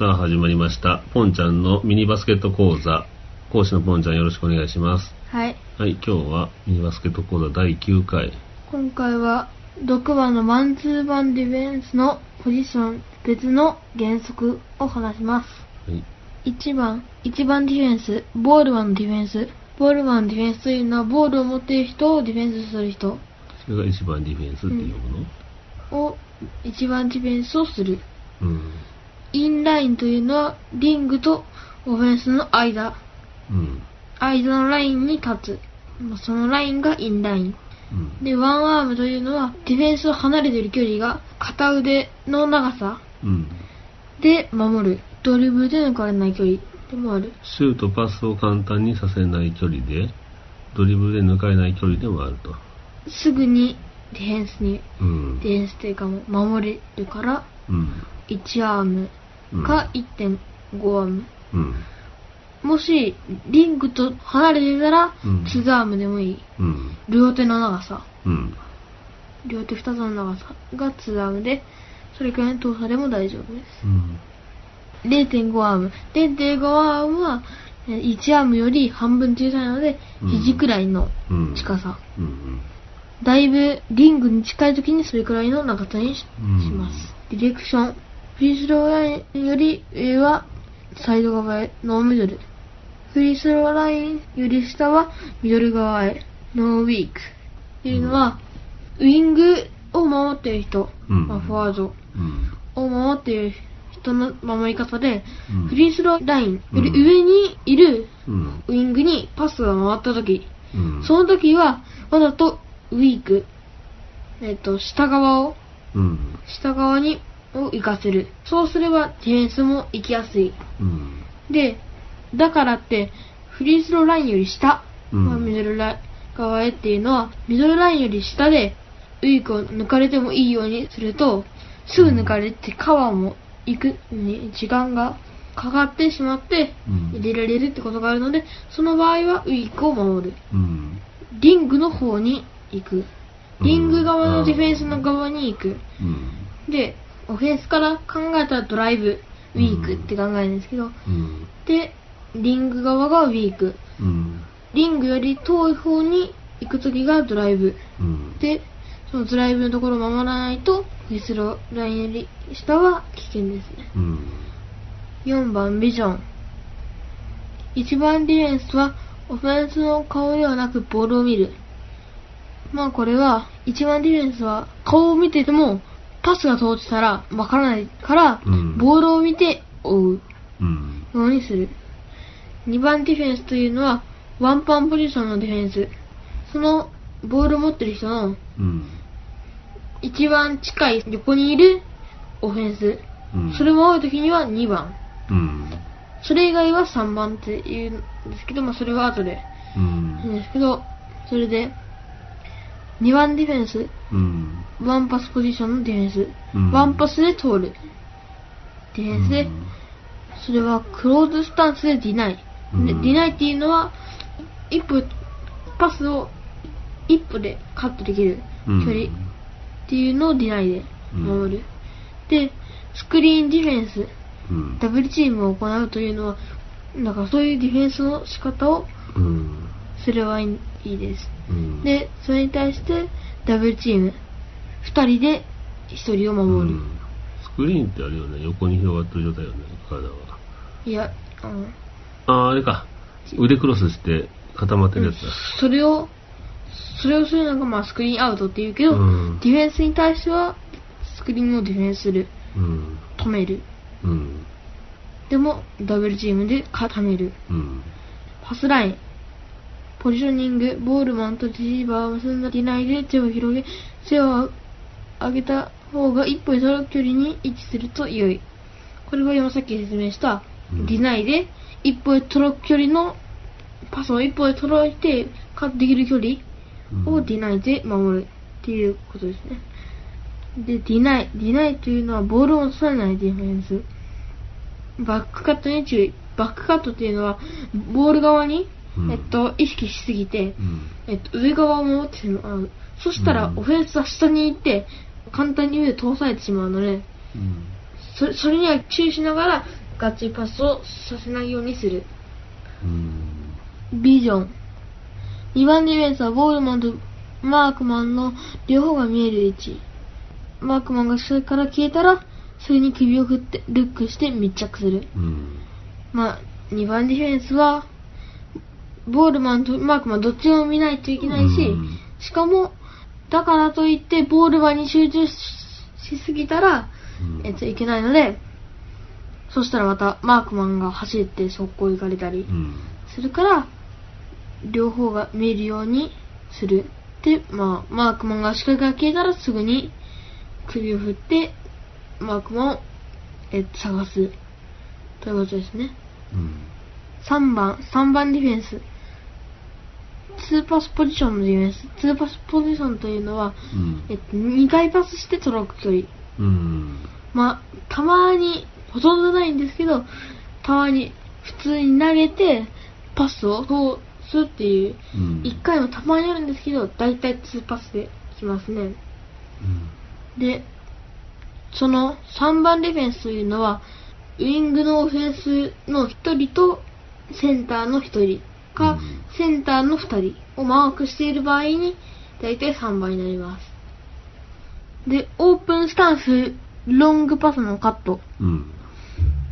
さあ、始まりました。ポンちゃんのミニバスケット講座。講師のポンちゃんよろしくお願いします。はい。はい、今日はミニバスケット講座第9回。今回は6番のマンツーマンディフェンスのポジション別の原則を話します。はい。1番、1番ディフェンス、ボールマンのディフェンス。ボールマンのディフェンスというのはボールを持っている人をディフェンスする人それが一番ディフェンスっていうもの？を1番ディフェンスをする。うん。インラインというのはリングとオフェンスの間。うん。間のラインに立つ。まあそのラインがインライン。うん。で、ワンアームというのは、ディフェンスを離れている距離が片腕の長さうん。で守る。ドリブルで抜かれない距離でもある。シュート、パスを簡単にさせない距離で、ドリブルで抜かれない距離でもあると。すぐにディフェンスに、うん。ディフェンスというか守れるから、うん。1アームうんか1.5アーム。うん。もし、リングと離れてたら、うん2アームでもいい。うん。両手の長さ。うん。両手2つの長さが2アームで、それくらいの遠さでも大丈夫です。うん。0.5アーム。0.5アームはえー1アームより半分小さいので、うん肘くらいのうん。近さ。うん。だいぶリングに近い時にそれくらいの長さにし,、うんます。ディレクション。フリースローラインより上はサイド側へ、ノーミドル。フリースローラインより下はミドル側へ、ノーウィーク。っていうのは、ウィングを守っている人、うんまあ、フォワードうん。を守っている人の守り方で、うんフリースローラインより上にいるうん。ウィングにパスが回った時、うん。その時はわざとウィーク、えっと、下側を、うん。下側にを行かせる。そうすればディフェンスも行きやすい。うん。で、だからって、フリースローラインより下、うんまあミドルライン側へっていうのは、ミドルラインより下でウィークを抜かれてもいいようにすると、すぐ抜かれてカバーも行くに時間がかかってしまってうん入れられるってことがあるので、その場合はウィークを守る。うん。リングの方に行く。リング側のディフェンスの側に行く。うん。で、オフェンスから考えたらドライブ、ウィークって考えるんですけど、うん。で、リング側がウィーク。うん。リングより遠い方に行くときがドライブ。うん。で、そのドライブのところを守らないと、フリースローラインより下は危険ですね。うん。4番、ビジョン。1番ディフェンスは、オフェンスの顔ではなくボールを見る。まあこれは、1番ディフェンスは顔を見てても、パスが通ってたらわからないから、うんボールを見て追ううん。ようにする？2番ディフェンスというのは、ワンパンポジションのディフェンス。その、ボールを持ってる人のうん。一番近い横にいるオフェンス。うん。それも多い時には2番。うん。それ以外は3番って言うんですけど、まあそれは後でうん言うんですけど、それで、2番ディフェンス、うん。ワンパスポジションのディフェンス。うんワンパスで通る。ディフェンスで、それはクローズスタンスでディナイ。うんでディナイっていうのは、一歩、パスを一歩でカットできる距うん離っていうのをディナイで守る。で、スクリーンディフェンス、うん。ダブルチームを行うというのは、だからそういうディフェンスの仕方をうん。すればいいです。うん。で、それに対してダブルチーム、二人で一人をう守る。ん、スクリーンってあるよね。横に広がってる状態よね、体は。いや、あの、ああ、あれか。腕クロスして固まってるやつだ。それを、それをするのがまあスクリーンアウトって言うけど、うんディフェンスに対してはスクリーンをディフェンスする、うん。止める。うん。でもダブルチームで固める。うん。パスライン。ポジショニング、ボールマンとレシーバーを結んだディナイで手を広げ、背を上げた方が一歩に届く距離に位置すると良い。これは今さっき説明した、うんディナイで一歩へ届く距離のパスを一歩へ届いてカットできる距離をディナイで守るっていうことですね。で、ディナイ。ディナイというのはボールを持たさないディフェンス。バックカットに注意。バックカットっていうのは、ボール側に、うんえっと、意識しすぎて、うん。えっと、上側を守ってしまう。そしたら、うんオフェンスは下に行って、簡単に上で通されてしまうので、うん。それそれには注意しながら、ガチパスをさせないようにする。うん。ビジョン。2番ディフェンスはボールマンとマークマンの両方が見える位置。マークマンがそれから消えたら、すぐに首を振ってルックして密着する。うん。まあ、2番ディフェンスは、ボールマンとマークマンどっちも見ないといけないし、うんしかも、だからといってボールマンに集中ししすぎたら、うんえっと、いけないので、そしたらまたマークマンが走って速攻行かれたりうん。するから、両方が見えるようにする。で、まあ、マークマンが視界が消えたらすぐに首を振って、マークマンを、えっと、探す。ということですね。うん。3番、3番ディフェンス。2パスポジションのディフェンス。2パスポジションというのは、うんえっと、2回パスして届く距離。うん。まあ、たまに、ほとんどないんですけど、たまに普通に投げて、パスを通すっていう、うん。1回もたまにあるんですけど、だいたい2パスできますね。で、その3番ディフェンスというのは、ウィングのオフェンスの1人とセンターの1人か、うんセンターの2人をマークしている場合に、だいたい3番になります。で、オープンスタンス、ロングパスのカットうん。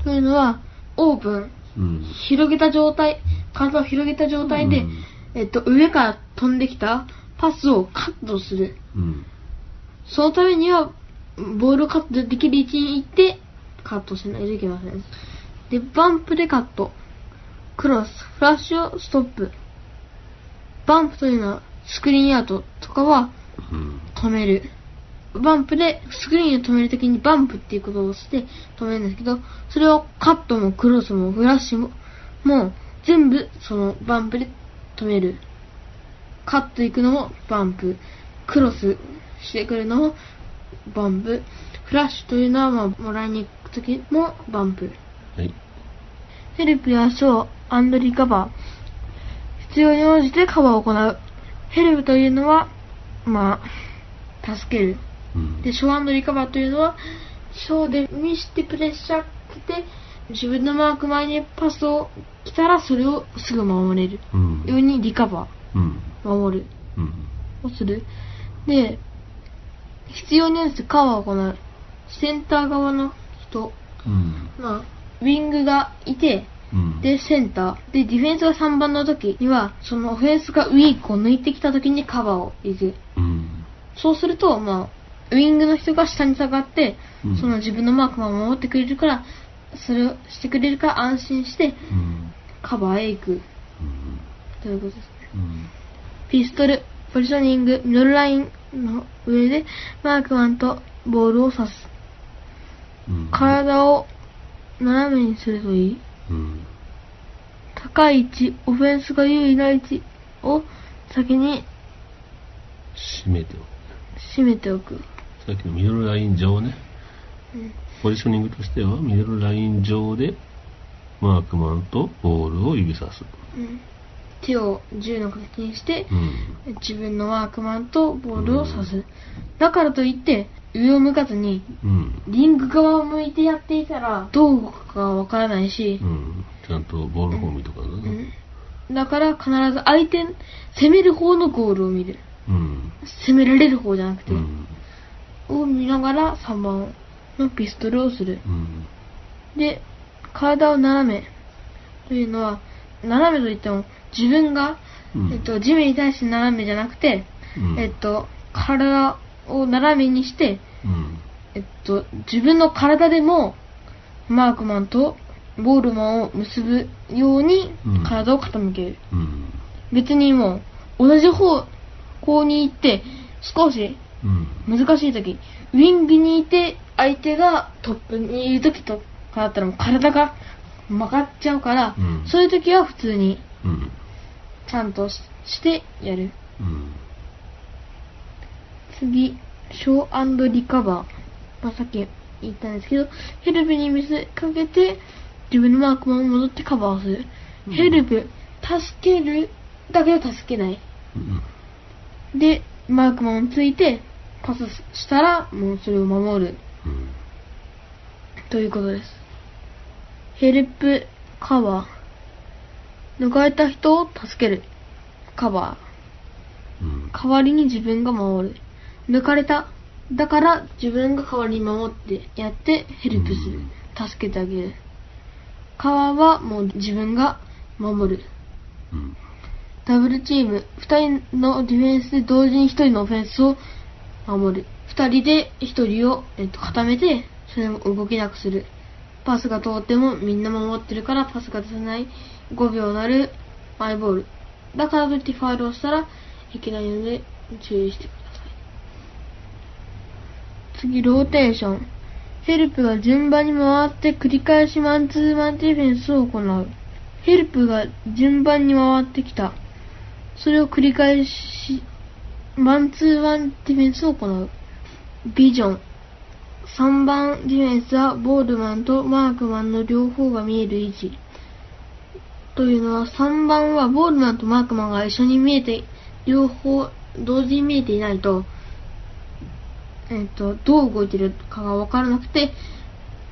というのは、オープン、うん。広げた状態、体を広げた状態で、うんえっと、上から飛んできたパスをカットする。うん。そのためには、ボールをカットできる位置に行って、カットしないといけません。で、バンプでカット。クロス、フラッシュをストップ。バンプというのは、スクリーンアウトとかはうん。止める。バンプで、スクリーンを止めるときにバンプっていうことをして止めるんですけど、それをカットもクロスもフラッシュも、もう全部そのバンプで止める。カット行くのもバンプ。クロスしてくるのもバンプ。フラッシュというのは、まあ、もらいに行くときもバンプ。はい。ヘルプやショーリカバー。必要に応じてカバーを行う。ヘルプというのは、まあ、助ける。うん。で、ショーリカバーというのは、ショーで見してプレッシャーかけて、自分のマーク前にパスを来たらそれをすぐ守れるうん。ようにリカバうん。ー、守るうん。をする。で、必要に応じてカバーを行う。センター側の人、うん。まあ、ウィングがいて、うん。で、センター。で、ディフェンスが3番の時には、そのオフェンスがウィークを抜いてきた時にカバーを行く。うん。そうすると、まあ、ウィングの人が下に下がって、うんその自分のマークマンを守ってくれるから、それをしてくれるから安心して、うん。カバーへ行く。うん。ということですね。うん。ピストル、ポジショニング、ミドルラインの上で、マークマンとボールを刺す。うん。体を斜めにするといい？うん。高い位置、オフェンスが優位な位置を先に締めておく。締めておく。さっきのミドルライン上ね。うんポジショニングとしては、ミドルライン上で、マークマンとボールを指さす。うん手を銃の形にして、うん。自分のマークマンとボールを刺す。だからといって、上を向かずに、うん。リング側を向いてやっていたら、どうかわからないしう、ん。ちゃんとボール方見とかだな。うんだから必ず相手、攻める方のゴールを見る。うん。攻められる方じゃなくて、うん。を見ながら3番のピストルをする。うん。で、体を斜めというのは、斜めといっても自分が、うんえっと、地面に対して斜めじゃなくて、うんえっと、体を斜めにして、うん。えっと、自分の体でも、マークマンとボールマンを結ぶようにうん体を傾ける。うん。別にもう、同じ方向に行って、少しうん。難しい時、ウィングにいて相手がトップにいる時とかだったらもう体が曲がっちゃうから、うんそういう時は普通にうん。ちゃんとししてやる。うん。次、ショーリカバー。まあ、さっき言ったんですけど、ヘルプに見せかけて、自分のマークマンを戻ってカバーする。うんヘルプ、助ける、だけど助けない。うん。で、マークマンをついて、パスしたら、もうそれを守る。うん。ということです。ヘルプカバー。抜かれた人を助ける。カバうん。ー。代わりに自分が守る。抜かれた。だから自分が代わりに守ってやってヘルプする。助けてあげる。カバーはもう自分が守る。うん。ダブルチーム。二人のディフェンスで同時に一人のオフェンスを守る。二人で一人を、えっと、固めて、それも動けなくする。パスが通ってもみんな守ってるからパスが出せない5秒なるマイボール。だからといってファウルをしたらいけないので注意してください。次、ローテーション。ヘルプが順番に回って繰り返しマンツーマンディフェンスを行う。ヘルプが順番に回ってきた。それを繰り返し、マンツーマンディフェンスを行う。ビジョン。3番ディフェンスはボールマンとマークマンの両方が見える位置。というのは3番はボールマンとマークマンが一緒に見えて、両方同時に見えていないと、えっ、と、どう動いてるかがわからなくて、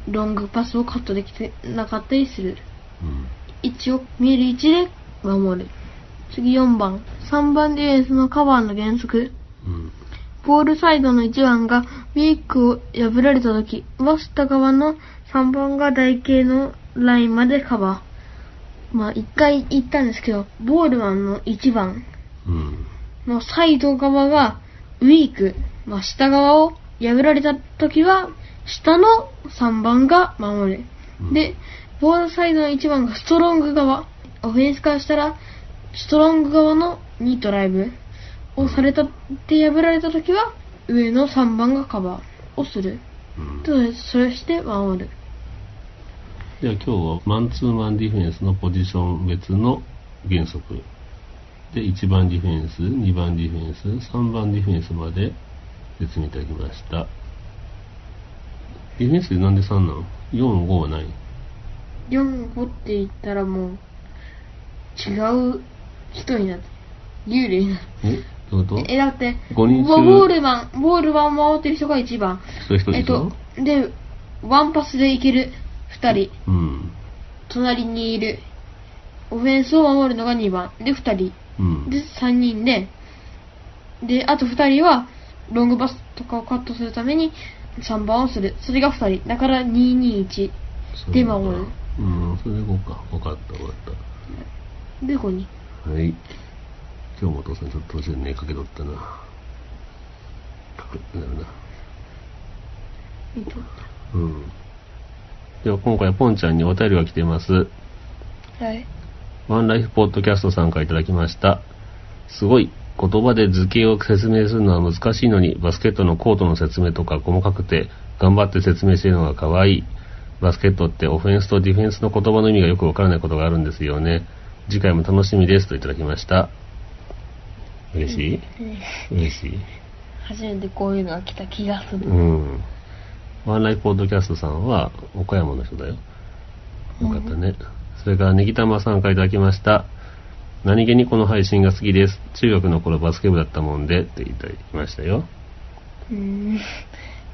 ロングパスをカットできてなかったりする。うん。位置を見える位置で守る。次4番。3番ディフェンスのカバーの原則。うん。ボールサイドの1番がウィークを破られた時、は下側の3番が台形のラインまでカバー。まあ、一回言ったんですけど、ボールマンの1番うん。のサイド側がウィーク、まあ、下側を破られた時は、下の3番が守る。うんで、ボールサイドの1番がストロング側。オフェンスからしたら、ストロング側の2ドライブをされたって破られた時は、上の3番がカバーをする。うん。でそれして守る。じゃあ今日はマンツーマンディフェンスのポジション別の原則。で、1番ディフェンス、2番ディフェンス、3番ディフェンスまで説明いただきました。ディフェンスでなんで3なの ?4、5はない？4、5って言ったらもう、違う人になって、幽霊になる。えどういうこと？え、だって、五人中？ボールマン、ボールマンを守ってる人が1番。そういう人でしょ？えっと、で、ワンパスでいける2人。うん。隣にいる。オフェンスを守るのが2番。で、2人。うん。で、3人で、で、あと2人は、ロングパスとかをカットするために3番をする。それが2人。だから221。で守る。うん、それでいこうか。わかったわかっで、5人。た。はい。今日もお父さんちょっと途中で寝かけとったな。かくなるな。えっとうん。では今回ポンちゃんにお便りが来ています。はい。ワンライフポッドキャストさんからいただきました。すごい。言葉で図形を説明するのは難しいのに、バスケットのコートの説明とか細かくて、頑張って説明しているのが可愛い。バスケットってオフェンスとディフェンスの言葉の意味がよくわからないことがあるんですよね。次回も楽しみですといただきました。嬉しい？嬉しい初めてこういうのが来た気がする。うん。ワンライフポッドキャストさんは岡山の人だよ。よかったね。それからネギタマさんからいただきました。何気にこの配信が好きです。中学の頃バスケ部だったもんでっていただきましたよ。うん。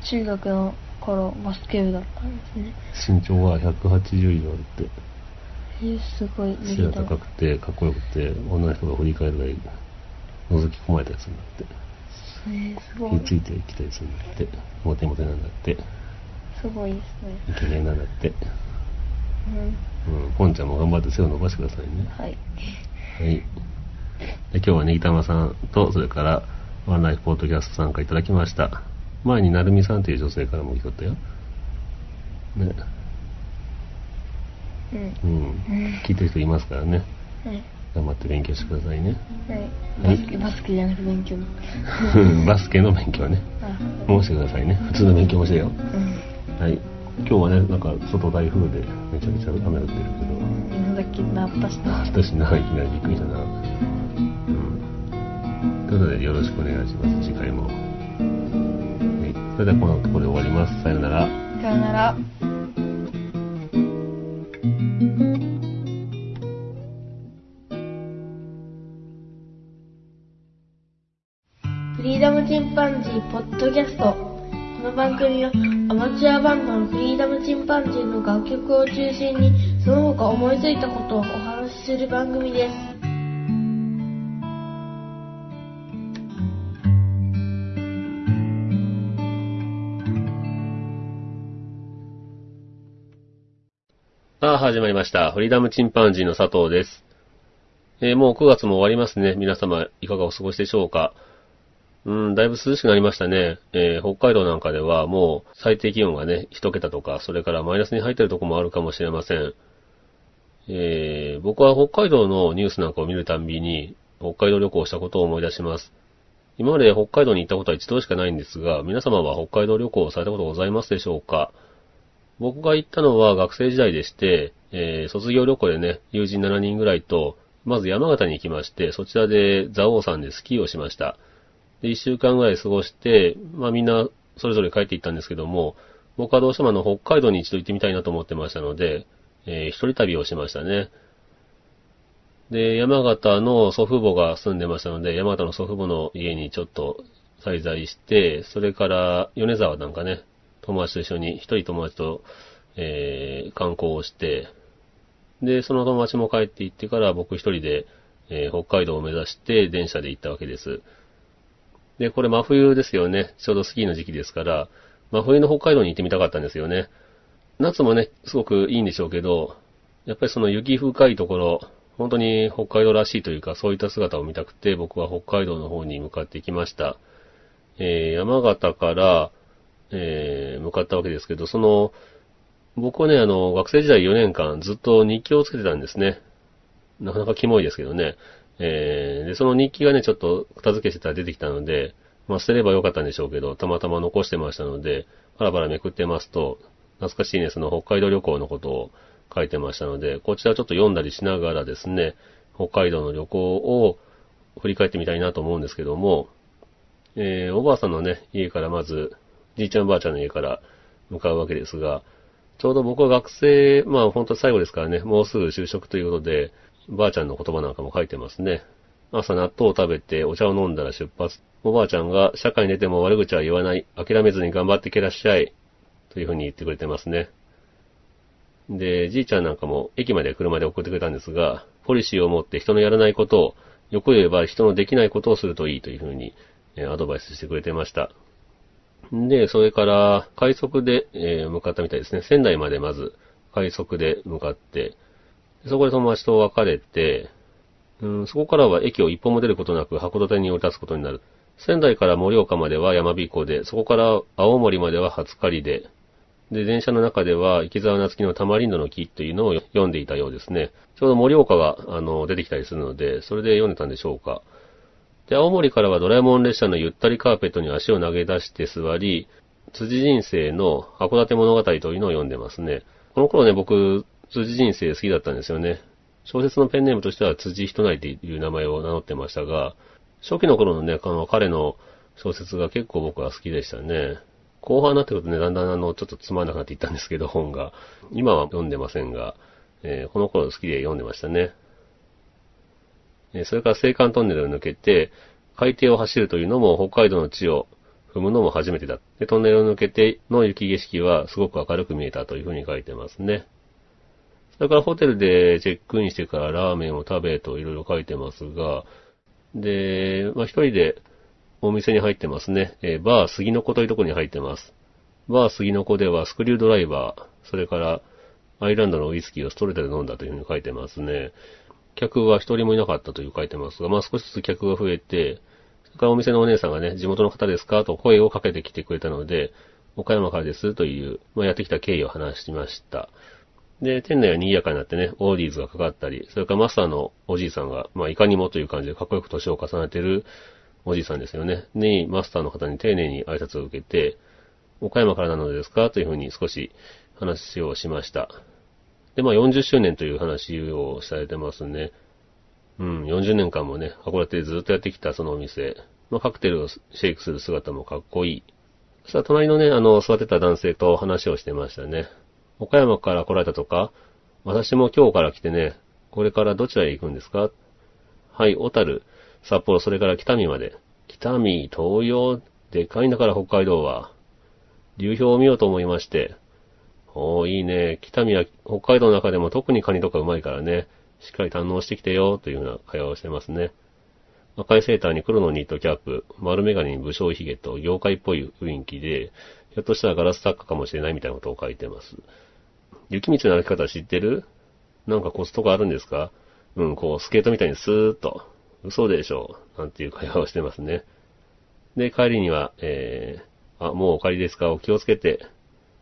中学の頃、バスケ部だったんですね。身長は180以上あるって。えー、すごい。背が高くてかっこよくて女の人が振り返るぐらい覗き込まれたりするんだって。えー、すごい。ついてきたりするんだって。モテモテなんだって。すごいですね。イケメンなんだって。うん。うん。ポンちゃんも頑張って背を伸ばしてくださいね。はい。はい。で今日はネギタマさんと、それから、ワンライフポッドキャストさんからいただきました。前になるみさんという女性からも来とったよ。ね。うん。うん。聞いてる人いますからね。はい。頑張って勉強してくださいね。はい。バスケ、バスケじゃなくて勉強の。バスケの勉強ね。あ、もうしてくださいね。普通の勉強もしてよ。うん。はい。今日はね、なんか外台風でめちゃめちゃ雨降ってるけど、今だけなったしな。私な、いきなりびっくりしたな。うん。ということで、よろしくお願いします。次回も。はい。それではこのところで終わります。さようなら。さよなら。フリーダムチンパンジーポッドキャスト。この番組はアマチュアバンドのフリーダムチンパンジーの楽曲を中心にその他思いついたことをお話しする番組です。さあ、始まりました。フリーダムチンパンジーの佐藤です。えーもう9月も終わりますね。皆様、いかがお過ごしでしょうか？うん、だいぶ涼しくなりましたね。えー北海道なんかではもう最低気温がね、1桁とか、それからマイナスに入ってるとこもあるかもしれません。えー僕は北海道のニュースなんかを見るたんびに、北海道旅行をしたことを思い出します。今まで北海道に行ったことは一度しかないんですが、皆様は北海道旅行をされたことございますでしょうか？僕が行ったのは学生時代でして、えー卒業旅行でね、友人7人ぐらいと、まず山形に行きまして、そちらで蔵王山でスキーをしました。で、1週間ぐらい過ごして、まあみんなそれぞれ帰って行ったんですけども、僕はどうしてもあの北海道に一度行ってみたいなと思ってましたので、えー一人旅をしましたね。で、山形の祖父母が住んでましたので、山形の祖父母の家にちょっと滞在して、それから米沢なんかね、友達と一緒に、一人友達と、えー観光をして、で、その友達も帰って行ってから僕一人で、えー北海道を目指して電車で行ったわけです。で、これ真冬ですよね。ちょうどスキーの時期ですから、真冬の北海道に行ってみたかったんですよね。夏もね、すごくいいんでしょうけど、やっぱりその雪深いところ、本当に北海道らしいというか、そういった姿を見たくて、僕は北海道の方に向かってきました。えー山形から、えー向かったわけですけど、その、僕はね、あの、学生時代4年間ずっと日記をつけてたんですね。なかなかキモいですけどね。えーで、その日記がね、ちょっと片付けしてたら出てきたので、まあ捨てればよかったんでしょうけど、たまたま残してましたので、パラパラめくってますと、懐かしいね、その北海道旅行のことを書いてましたので、こちらちょっと読んだりしながらですね、北海道の旅行を振り返ってみたいなと思うんですけども、えーおばあさんのね、家からまず、じいちゃんばあちゃんの家から向かうわけですが、ちょうど僕は学生、まあ本当最後ですからね、もうすぐ就職ということで、ばあちゃんの言葉なんかも書いてますね。朝納豆を食べてお茶を飲んだら出発。おばあちゃんが社会に出ても悪口は言わない。諦めずに頑張ってけらっしゃい。というふうに言ってくれてますね。で、じいちゃんなんかも駅まで車で送ってくれたんですが、ポリシーを持って人のやらないことを、よく言えば人のできないことをするといいというふうに、えアドバイスしてくれてました。で、それから、快速で、え向かったみたいですね。仙台までまず、快速で向かって、そこで友達と別れて、うん、そこからは駅を一歩も出ることなく函館に降り立つことになる。仙台から盛岡までは山彦で、そこから青森までは初狩りで、で、電車の中では、池沢夏樹のタマリンドの木というのを読んでいたようですね。ちょうど盛岡が、あの、出てきたりするので、それで読んでたんでしょうか。で、青森からはドラえもん列車のゆったりカーペットに足を投げ出して座り、辻人生の函館物語というのを読んでますね。この頃ね、僕、辻人生好きだったんですよね。小説のペンネームとしては辻人内という名前を名乗ってましたが、初期の頃のね、あの、彼の小説が結構僕は好きでしたね。後半になってくるとね、だんだんあの、ちょっとつまんなくなっていったんですけど、本が。今は読んでませんが、えーこの頃好きで読んでましたね。えそれから青函トンネルを抜けて、海底を走るというのも北海道の地を踏むのも初めてだ。で、トンネルを抜けての雪景色はすごく明るく見えたというふうに書いてますね。それからホテルでチェックインしてからラーメンを食べといろいろ書いてますが、で、まあ、一人でお店に入ってますね。えーバー杉の子というところに入ってます。バー杉の子ではスクリュードライバー、それからアイランドのウイスキーをストレートで飲んだというふうに書いてますね。客は一人もいなかったという書いてますが、まあ少しずつ客が増えて、それからお店のお姉さんがね、地元の方ですか？と声をかけてきてくれたので、岡山からですという、まあ、やってきた経緯を話しました。で、店内は賑やかになってね、オーディーズがかかったり、それからマスターのおじいさんが、まあいかにもという感じでかっこよく年を重ねてるおじいさんですよね。に、マスターの方に丁寧に挨拶を受けて、岡山からなのですか？というふうに少し話をしました。で、まあ40周年という話をされてますね。うん、40年間もね、函館でずっとやってきたそのお店。まあカクテルをシェイクする姿もかっこいい。そしたら隣のね、あの、座ってた男性と話をしてましたね。岡山から来られたとか私も今日から来てね、これからどちらへ行くんですかはい、小樽、札幌、それから北見まで。北見、東洋、でかいんだから北海道は。流氷を見ようと思いまして、おー、いいね。北見は北海道の中でも特にカニとかうまいからね。しっかり堪能してきてよ、というような会話をしてますね。赤いセーターに黒のニットキャップ、丸メガネに武将髭と業界っぽい雰囲気で、ひょっとしたらガラス作家かもしれないみたいなことを書いてます。雪道の歩き方知ってる？なんかコツとかあるんですか？うん、こう、スケートみたいにスーッと、嘘でしょう、なんていう会話をしてますね。で、帰りには、えー、あ、もうお帰りですかお気をつけて、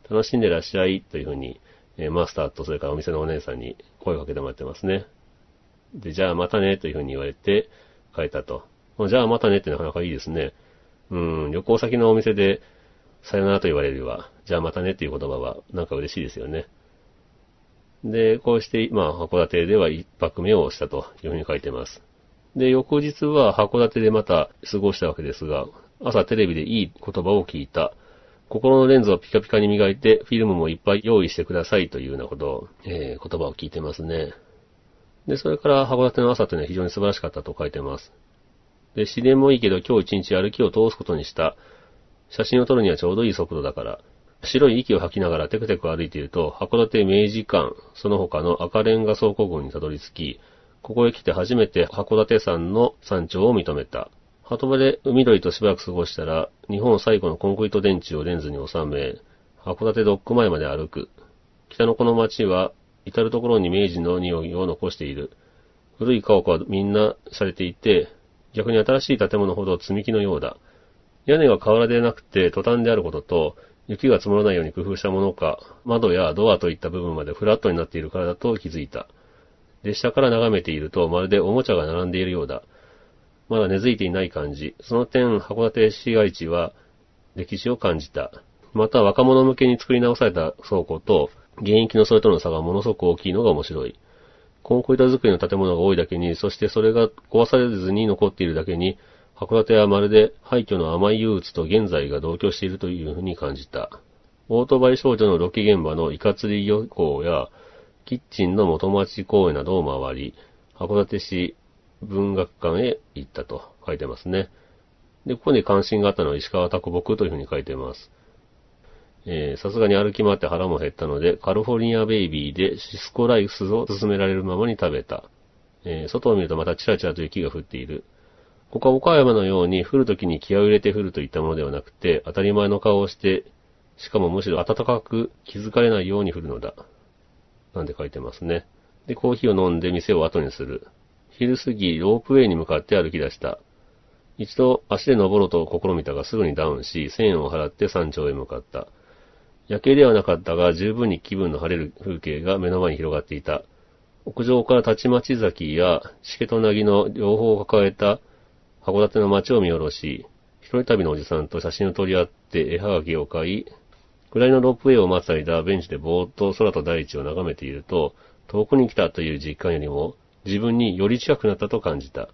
楽しんでらっしゃい、というふうに、えー、マスターとそれからお店のお姉さんに声をかけてもらってますね。で、じゃあまたね、というふうに言われて、帰ったと。じゃあまたねってなかなかいいですね。うん、旅行先のお店で、さよならと言われるよりは、じゃあまたねっていう言葉は、なんか嬉しいですよね。で、こうして、まあ、函館では一泊目をしたというふうに書いてます。で、翌日は函館でまた過ごしたわけですが、朝テレビでいい言葉を聞いた。心のレンズをピカピカに磨いて、フィルムもいっぱい用意してくださいというようなことを、えー、言葉を聞いてますね。で、それから函館の朝というのは非常に素晴らしかったと書いてます。で、自然もいいけど今日一日歩きを通すことにした。写真を撮るにはちょうどいい速度だから。白い息を吐きながらテクテク歩いていると、函館明治館、その他の赤レンガ倉庫群にたどり着き、ここへ来て初めて函館山の山頂を認めた。鳩場で海鳥としばらく過ごしたら、日本最後のコンクリート電池をレンズに収め、函館ドック前まで歩く。北のこの町は、至るところに明治の匂いを残している。古い家屋はみんなされていて、逆に新しい建物ほど積み木のようだ。屋根が瓦でなくてトタンであることと、雪が積もらないように工夫したものか、窓やドアといった部分までフラットになっているからだと気づいた。列車から眺めていると、まるでおもちゃが並んでいるようだ。まだ根付いていない感じ。その点、函館市街地は歴史を感じた。また、若者向けに作り直された倉庫と、現役のそれとの差がものすごく大きいのが面白い。コンクリート作りの建物が多いだけに、そしてそれが壊されずに残っているだけに、函館はまるで廃墟の甘い憂鬱と現在が同居しているというふうに感じた。オートバイ少女のロケ現場のイカ釣り漁港や、キッチンの元町公園などを回り、函館市文学館へ行ったと書いてますね。で、ここに関心があったのは石川拓木というふうに書いてます。えさすがに歩き回って腹も減ったので、カリフォルニアベイビーでシスコライスを勧められるままに食べた。えー、外を見るとまたチラチラと雪が降っている。ここは岡山のように降るときに気合を入れて降るといったものではなくて、当たり前の顔をして、しかもむしろ暖かく気づかれないように降るのだ。なんて書いてますね。で、コーヒーを飲んで店を後にする。昼過ぎ、ロープウェイに向かって歩き出した。一度足で登ろうと試みたがすぐにダウンし、1000円を払って山頂へ向かった。夜景ではなかったが、十分に気分の晴れる風景が目の前に広がっていた。屋上から立ち町崎や、しけとなぎの両方を抱えた函館の街を見下ろし、一人旅のおじさんと写真を撮り合って絵はがきを買い、暗いのロープウェイを待つ間、ベンチでぼーっと空と大地を眺めていると、遠くに来たという実感よりも、自分により近くなったと感じた。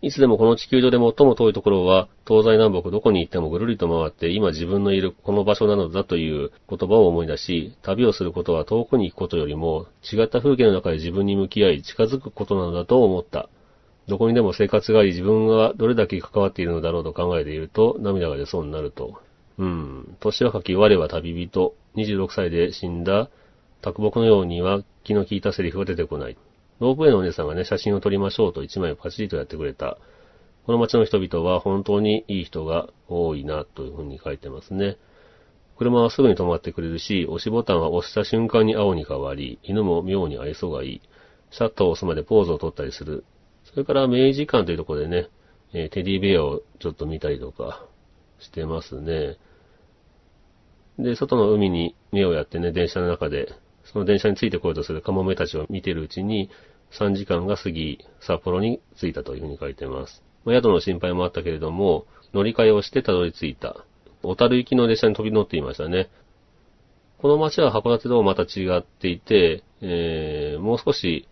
いつでもこの地球上で最も遠いところは、東西南北どこに行ってもぐるりと回って、今自分のいるこの場所なのだという言葉を思い出し、旅をすることは遠くに行くことよりも、違った風景の中で自分に向き合い、近づくことなのだと思った。どこにでも生活があり自分がどれだけ関わっているのだろうと考えていると涙が出そうになると。うん。年若き我は旅人。26歳で死んだ卓木のようには気の利いたセリフが出てこない。ロープウェイのお姉さんがね、写真を撮りましょうと一枚をパチリとやってくれた。この街の人々は本当にいい人が多いなというふうに書いてますね。車はすぐに止まってくれるし、押しボタンは押した瞬間に青に変わり、犬も妙に愛想がいい。シャッターを押すまでポーズを取ったりする。それから明治館というところでね、え、テディベアをちょっと見たりとかしてますね。で、外の海に目をやってね、電車の中で、その電車についてこようとするカモメたちを見てるうちに、3時間が過ぎ、札幌に着いたというふうに書いてます。まあ、宿の心配もあったけれども、乗り換えをしてたどり着いた。小樽行きの列車に飛び乗っていましたね。この街は函館とまた違っていて、えー、もう少し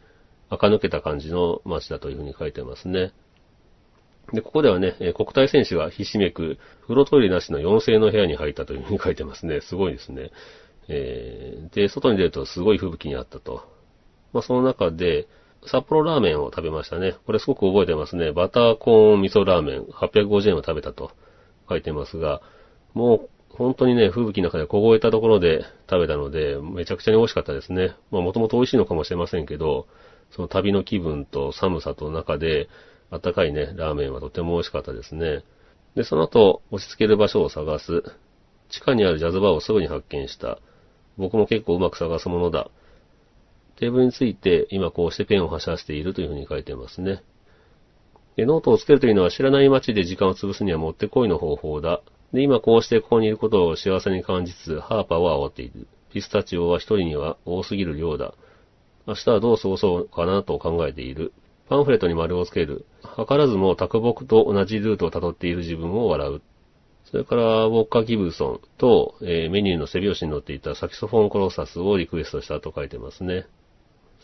垢抜けた感じの街だというふうに書いてますね。で、ここではね、国体選手がひしめく風呂トイレなしの4世の部屋に入ったというふうに書いてますね。すごいですね。えー、で、外に出るとすごい吹雪にあったと。まあ、その中で、札幌ラーメンを食べましたね。これすごく覚えてますね。バターコーン味噌ラーメン850円を食べたと書いてますが、もう本当にね、吹雪の中で凍えたところで食べたので、めちゃくちゃに美味しかったですね。まあもともと美味しいのかもしれませんけど、その旅の気分と寒さと中で、あったかいね、ラーメンはとても美味しかったですね。で、その後、落ち着ける場所を探す。地下にあるジャズバーをすぐに発見した。僕も結構うまく探すものだ。テーブルについて今こうしてペンを走らせているというふうに書いてますね。で、ノートをつけるというのは知らない街で時間を潰すにはもってこいの方法だ。で、今こうしてここにいることを幸せに感じつつ、ハーパーを煽っている。ピスタチオは一人には多すぎる量だ。明日はどう過ごそうかなと考えている。パンフレットに丸をつける。図らずも卓木と同じルートを辿っている自分を笑う。それから、ウォッカ・ギブソンと、えー、メニューの背拍子に乗っていたサキソフォン・コロサスをリクエストしたと書いてますね。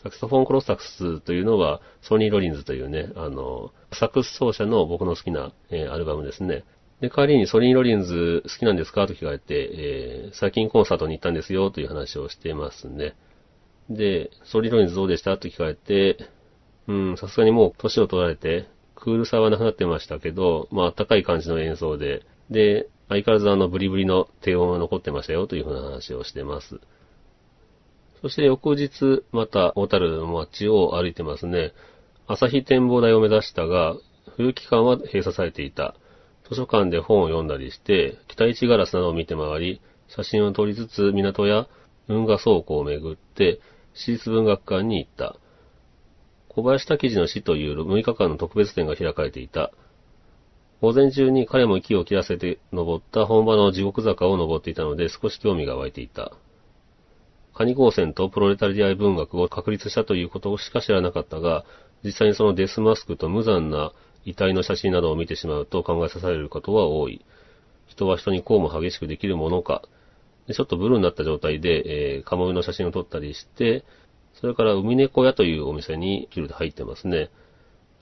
サキソフォン・コロサスというのは、ソニー・ロリンズというね、あの、サックス奏者の僕の好きな、えー、アルバムですね。で、代わりにソニー・ロリンズ好きなんですかと聞かれて、えー、最近コンサートに行ったんですよという話をしていますね。で、ソニー・ロリンズどうでしたと聞かれて、うん、さすがにもう年を取られて、クールさはなくなってましたけど、まあ、あったかい感じの演奏で、で、相変わらずあのブリブリの低音が残ってましたよというふうな話をしてます。そして翌日、また小樽の街を歩いてますね。朝日展望台を目指したが、冬期間は閉鎖されていた。図書館で本を読んだりして、北市ガラスなどを見て回り、写真を撮りつつ港や運河倉庫を巡って、私立文学館に行った。小林滝次の死という6日間の特別展が開かれていた。午前中に彼も息を切らせて登った本場の地獄坂を登っていたので少し興味が湧いていた。カニ光線とプロレタリア文学を確立したということしか知らなかったが、実際にそのデスマスクと無残な遺体の写真などを見てしまうと考えさせられることは多い。人は人にこうも激しくできるものか。でちょっとブルーになった状態で、えー、カモメの写真を撮ったりして、それから海猫屋というお店にキルで入ってますね。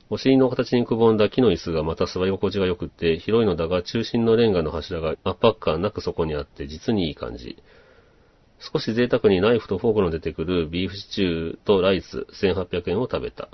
お尻の形にくぼんだ木の椅子がまた座り心地が良くて、広いのだが中心のレンガの柱が圧迫感なくそこにあって実にいい感じ。少し贅沢にナイフとフォークの出てくるビーフシチューとライス1800円を食べた。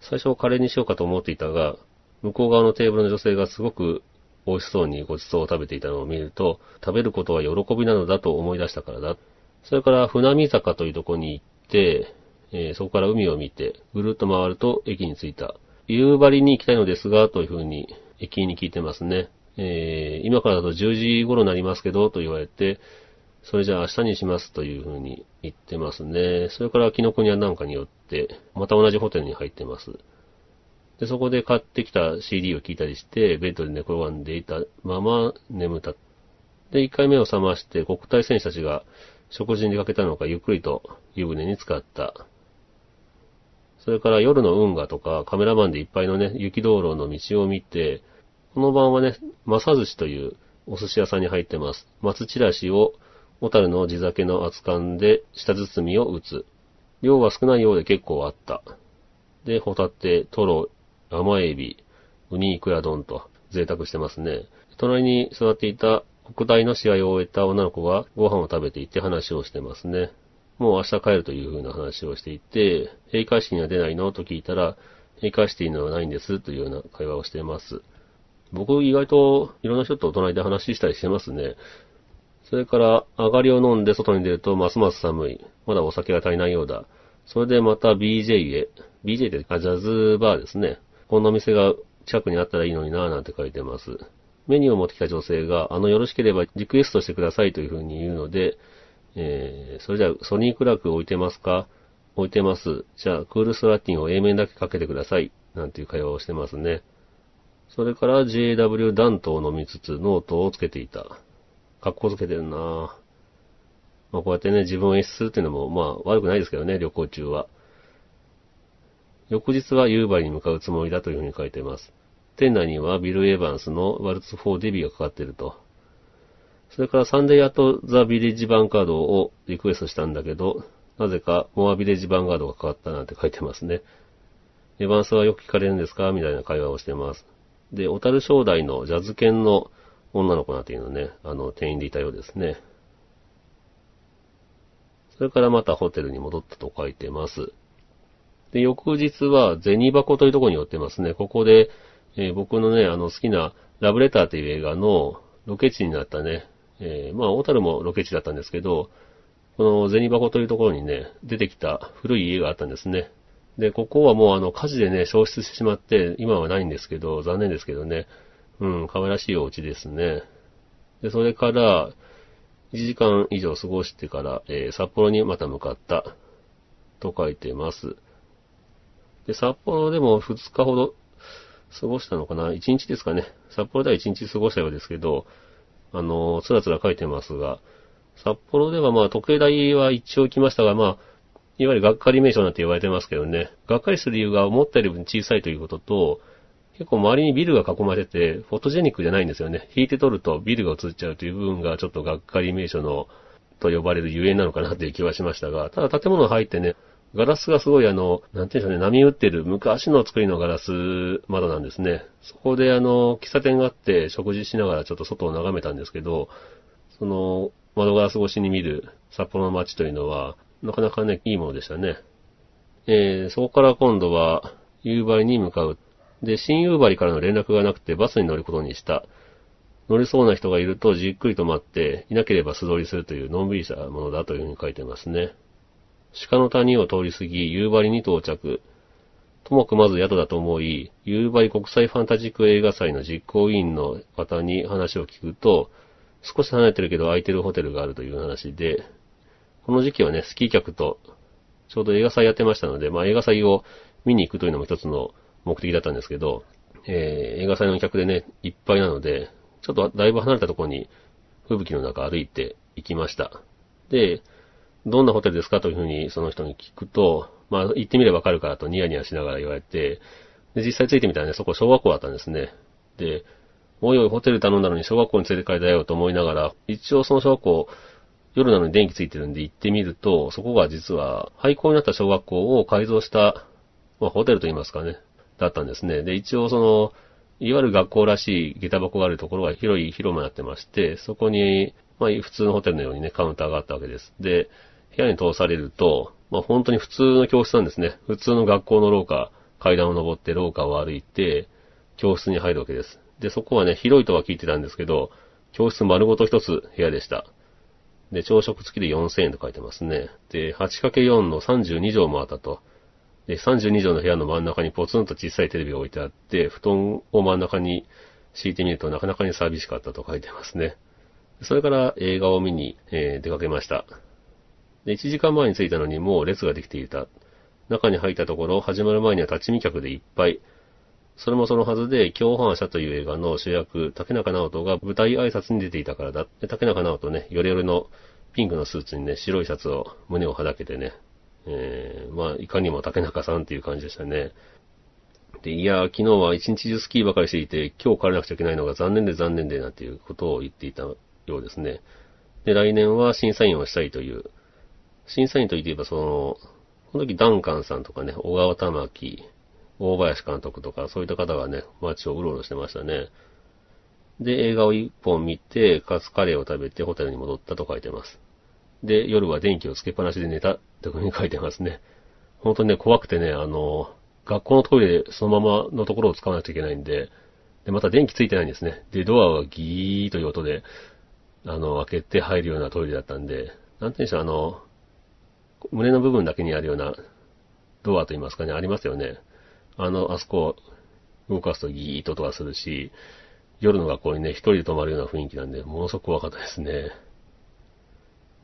最初カレーにしようかと思っていたが、向こう側のテーブルの女性がすごく美味しそうにごちそうを食べていたのを見ると、食べることは喜びなのだと思い出したからだ。それから船見坂というところに行って、えー、そこから海を見て、ぐるっと回ると駅に着いた。夕張に行きたいのですが、というふうに駅員に聞いてますね。えー、今からだと10時頃になりますけど、と言われて、それじゃあ明日にしますというふうに言ってますね。それからキノコニアなんかによって、また同じホテルに入ってます。で、そこで買ってきた CD を聴いたりして、ベッドで寝転がんでいたまま眠った。で、1回目を覚まして、国体選手たちが食事に出かけたのか、ゆっくりと湯船に浸かった。それから夜の運河とかカメラマンでいっぱいのね、雪道路の道を見て、この晩はね、正寿司というお寿司屋さんに入ってます。松チラシを小樽の地酒の厚缶で下包みを打つ。量は少ないようで結構あった。で、ホタテ、トロ、甘エビ、ウニイクラ丼と贅沢してますね。隣に座っていた国大の試合を終えた女の子がご飯を食べていて話をしてますね。もう明日帰るという風な話をしていて、閉会式には出ないのと聞いたら、閉会式のはないんですというような会話をしています。僕意外といろんな人と隣で話したりしてますね。それから、上がりを飲んで外に出るとますます寒い。まだお酒が足りないようだ。それでまた BJ へ。BJ ってジャズバーですね。こんな店が近くにあったらいいのになぁなんて書いてます。メニューを持ってきた女性が、あの、よろしければリクエストしてくださいというふうに言うので、えー、それじゃあ、ソニークラーク置いてますか？置いてます。じゃあ、クールスラッティンを A 面だけかけてください。なんていう会話をしてますね。それから JW ダントを飲みつつノートをつけていた。格好つけてるなまあこうやってね、自分を演出するっていうのも、まあ悪くないですけどね、旅行中は。翌日は夕張に向かうつもりだというふうに書いてます。店内にはビル・エヴァンスの Waltz for Debby がかかっていると。それから Sunday at the Village Vanguard をリクエストしたんだけど、なぜか More Village Vanguard がかかったなんて書いてますね。エヴァンスはよく聞かれるんですかみたいな会話をしてます。で、小樽正代のジャズ犬の女の子なんていうのね、あの、店員でいたようですね。それからまたホテルに戻ったと書いてます。で、翌日は銭箱というところに寄ってますね。ここで、えー、僕のね、あの好きなラブレターという映画のロケ地になったね、えー、まあ、小樽もロケ地だったんですけど、この銭箱というところにね、出てきた古い家があったんですね。で、ここはもうあの火事でね、消失してしまって、今はないんですけど、残念ですけどね。うん、可愛らしいお家ですね。で、それから、1時間以上過ごしてから、えー、札幌にまた向かった、と書いてます。で、札幌でも2日ほど過ごしたのかな ?1 日ですかね。札幌では1日過ごしたようですけど、あの、つらつら書いてますが、札幌ではまあ時計台は一応来ましたが、まあ、いわゆるがっかり名称なんて言われてますけどね、がっかりする理由が思ったより小さいということと、結構周りにビルが囲まれてて、フォトジェニックじゃないんですよね。引いて撮るとビルが映っちゃうという部分がちょっとがっかり名所の、と呼ばれるゆえなのかなっていう気はしましたが、ただ建物入ってね、ガラスがすごいあの、なんていうんでしょうね、波打ってる昔の作りのガラス窓なんですね。そこであの、喫茶店があって食事しながらちょっと外を眺めたんですけど、その、窓ガラス越しに見る札幌の街というのは、なかなかね、いいものでしたね。えー、そこから今度は、夕張に向かう。で、新夕張からの連絡がなくてバスに乗ることにした。乗れそうな人がいるとじっくりと待って、いなければ素通りするというのんびりしたものだというふうに書いてますね。鹿の谷を通り過ぎ、夕張に到着。ともくまず宿だと思い、夕張国際ファンタジック映画祭の実行委員の方に話を聞くと、少し離れてるけど空いてるホテルがあるという話で、この時期はね、スキー客とちょうど映画祭やってましたので、まあ映画祭を見に行くというのも一つの目的だったんですけど、えー、映画祭の客でね、いっぱいなので、ちょっとだいぶ離れたところに吹雪の中歩いて行きました。で、どんなホテルですかというふうにその人に聞くと、まあ行ってみればわかるからとニヤニヤしながら言われて、で、実際着いてみたらね、そこ小学校だったんですね。で、おいおいホテル頼んだのに小学校に連れて帰ったよと思いながら、一応その小学校、夜なのに電気ついてるんで行ってみると、そこが実は廃校になった小学校を改造した、まあホテルと言いますかね、だったんですね。で、一応その、いわゆる学校らしい下駄箱があるところが広い広間になってまして、そこに、まあ普通のホテルのようにね、カウンターがあったわけです。で、部屋に通されると、まあ本当に普通の教室なんですね。普通の学校の廊下、階段を登って廊下を歩いて、教室に入るわけです。で、そこはね、広いとは聞いてたんですけど、教室丸ごと一つ部屋でした。で、朝食付きで4000円と書いてますね。で、8×4 の32畳もあったと。で、32畳の部屋の真ん中にポツンと小さいテレビが置いてあって、布団を真ん中に敷いてみるとなかなかに寂しかったと書いてますね。それから映画を見に、えー、出かけました。で、1時間前に着いたのにもう列ができていた。中に入ったところ、始まる前には立ち見客でいっぱい。それもそのはずで、共犯者という映画の主役、竹中直人が舞台挨拶に出ていたからだ。で、竹中直人ね、ヨレヨレのピンクのスーツにね、白いシャツを胸をはだけてね、えー、まあ、いかにも竹中さんっていう感じでしたね。で、いや、昨日は一日中スキーばかりしていて、今日帰らなくちゃいけないのが残念で残念で、なんていうことを言っていたようですね。で、来年は審査員をしたいという。審査員といえば、その、この時ダンカンさんとかね、小川玉木、大林監督とか、そういった方がね、街をうろうろしてましたね。で、映画を一本見て、カツカレーを食べてホテルに戻ったと書いてます。で、夜は電気をつけっぱなしで寝たってふうに書いてますね。本当にね、怖くてね、あの、学校のトイレでそのままのところを使わなきゃいけないんで、で、また電気ついてないんですね。で、ドアはギーという音で、あの、開けて入るようなトイレだったんで、なんていうんでしょう、あの、胸の部分だけにあるようなドアといいますかね、ありますよね。あの、あそこ動かすとギーッと音がするし、夜の学校にね、一人で泊まるような雰囲気なんで、ものすごく怖かったですね。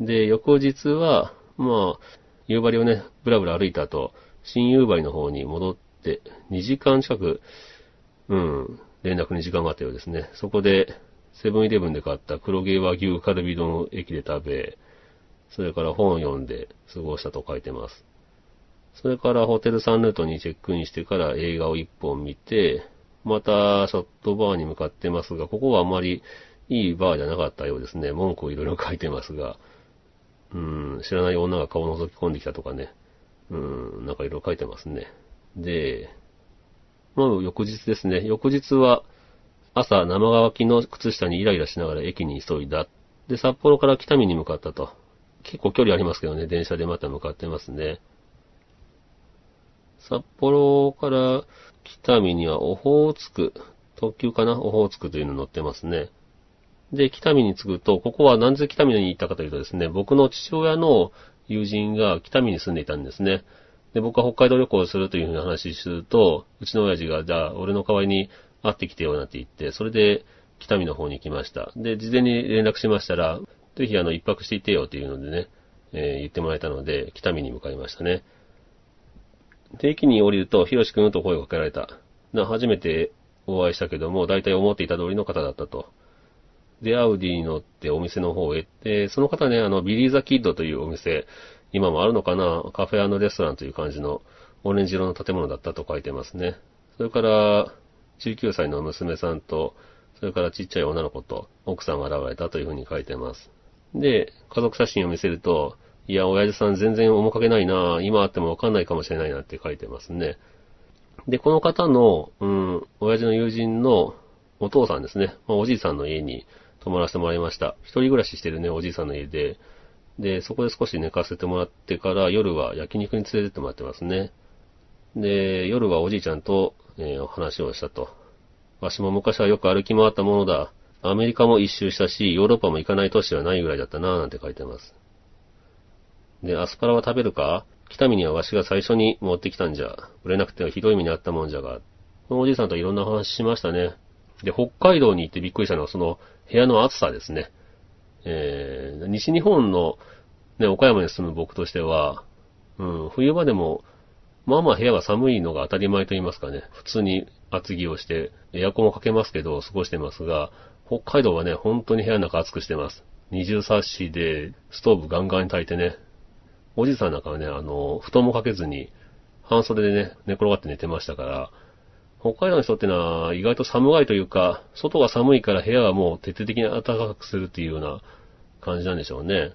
で、翌日は、まあ、夕張をね、ぶらぶら歩いた後、新夕張の方に戻って、2時間近く、うん、連絡に時間があったようですね。そこで、セブンイレブンで買った黒毛和牛カルビ丼を駅で食べ、それから本を読んで過ごしたと書いてます。それからホテルサンルートにチェックインしてから映画を一本見て、またショットバーに向かってますが、ここはあまりいいバーじゃなかったようですね。文句をいろいろ書いてますが、うん、知らない女が顔を覗き込んできたとかね、うん、なんかいろいろ書いてますね。で、まあ翌日ですね。翌日は朝生乾きの靴下にイライラしながら駅に急いだ。で、札幌から北見に向かったと。結構距離ありますけどね、電車でまた向かってますね。札幌から北見にはオホーツク、特急かな？オホーツクというの乗ってますね。で、北見に着くと、ここはなぜ北見に行ったかというとですね、僕の父親の友人が北見に住んでいたんですね。で、僕は北海道旅行をするというふうな話すると、うちの親父が、じゃあ、俺の代わりに会ってきてよなんて言って、それで北見の方に行きました。で、事前に連絡しましたら、ぜひあの、一泊していてよっていうのでね、えー、言ってもらえたので、北見に向かいましたね。で、駅に降りると、ひろしくんと声をかけられた。な、初めてお会いしたけども、大体思っていた通りの方だったと。で、アウディに乗ってお店の方へ行って、その方ね、あの、ビリーザキッドというお店、今もあるのかなカフェレストランという感じのオレンジ色の建物だったと書いてますね。それから、19歳の娘さんと、それからちっちゃい女の子と奥さんが現れたというふうに書いてます。で、家族写真を見せると、いや、親父さん全然面影ないな今あってもわかんないかもしれないなって書いてますね。で、この方の、うん、親父の友人のお父さんですね。まあ、おじいさんの家に泊まらせてもらいました。一人暮らししてるね、おじいさんの家で、で、そこで少し寝かせてもらってから、夜は焼肉に連れてってもらってますね。で、夜はおじいちゃんと、えー、話をしたと。わしも昔はよく歩き回ったものだ。アメリカも一周したし、ヨーロッパも行かない都市はないぐらいだったなぁなんて書いてます。で、アスパラは食べるか？北見にはわしが最初に持ってきたんじゃ。売れなくてはひどい目にあったもんじゃが。このおじいさんといろんな話しましたね。で、北海道に行ってびっくりしたのはその部屋の暑さですね。えー、西日本の、ね、岡山に住む僕としては、うん、冬場でも、まあまあ部屋が寒いのが当たり前と言いますかね。普通に厚着をして、エアコンをかけますけど、過ごしてますが、北海道はね、本当に部屋の中暑くしてます。二重冊子で、ストーブガンガン炊いてね。おじさんなんかはね、あの、布団もかけずに、半袖でね、寝転がって寝てましたから、北海道の人ってのは意外と寒がいというか、外が寒いから部屋はもう徹底的に暖かくするっていうような感じなんでしょうね。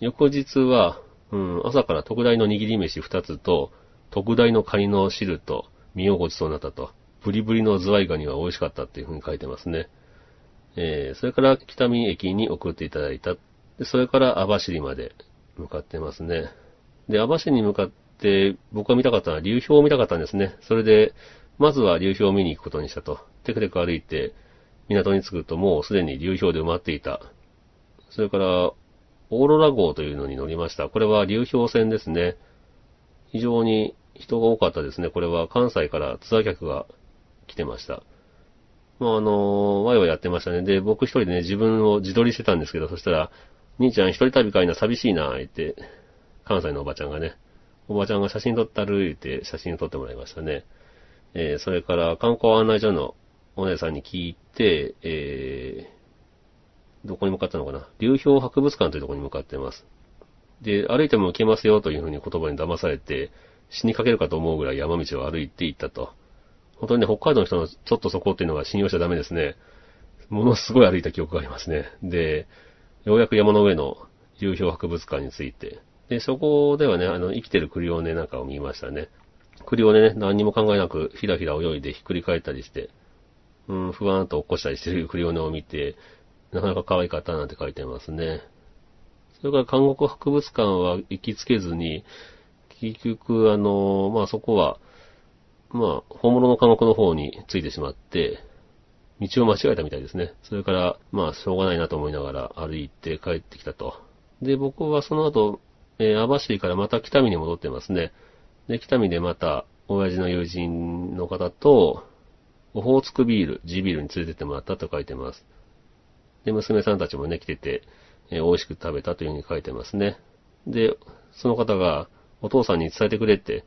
翌日は、うん、朝から特大の握り飯二つと、特大のカニの汁と、身をごちそうになったと。ブリブリのズワイガニは美味しかったっていうふうに書いてますね。えー、それから北見駅に送っていただいた。で、それから網走まで向かってますね。で、網走に向かって僕が見たかったのは流氷を見たかったんですね。それで、まずは流氷を見に行くことにしたと。テクテク歩いて、港に着くともうすでに流氷で埋まっていた。それから、オーロラ号というのに乗りました。これは流氷船ですね。非常に人が多かったですね。これは関西からツアー客が来てました。まあ、あのワイワイやってましたね。で、僕一人でね、自分を自撮りしてたんですけど、そしたら、兄ちゃん一人旅かいな、寂しいな、言って、関西のおばちゃんがね、おばちゃんが写真撮ったる、言って写真撮ってもらいましたね。えー、それから観光案内所のお姉さんに聞いて、えー、どこに向かったのかな？流氷博物館というところに向かっています。で、歩いても行けますよというふうに言葉に騙されて、死にかけるかと思うぐらい山道を歩いて行ったと。本当にね、北海道の人のちょっとそこっていうのは信用しちゃダメですね。ものすごい歩いた記憶がありますね。で、ようやく山の上の流氷博物館について、で、そこではね、あの、生きてるクリオネなんかを見ましたね。クリオネね、何にも考えなく、ひらひら泳いでひっくり返ったりして、うん、不安と起こしたりしてるクリオネを見て、なかなか可愛かったなんて書いてますね。それから韓国博物館は行きつけずに、結局、あの、まあ、そこは、まあ、本物の韓国の方についてしまって、道を間違えたみたいですね。それから、まあ、しょうがないなと思いながら歩いて帰ってきたと。で、僕はその後、えー、網走からまた北見に戻ってますね。で、北見でまた、親父の友人の方と、オホーツクビール、地ビールに連れてってもらったと書いてます。で、娘さんたちもね、来てて、えー、美味しく食べたというふうに書いてますね。で、その方が、お父さんに伝えてくれって、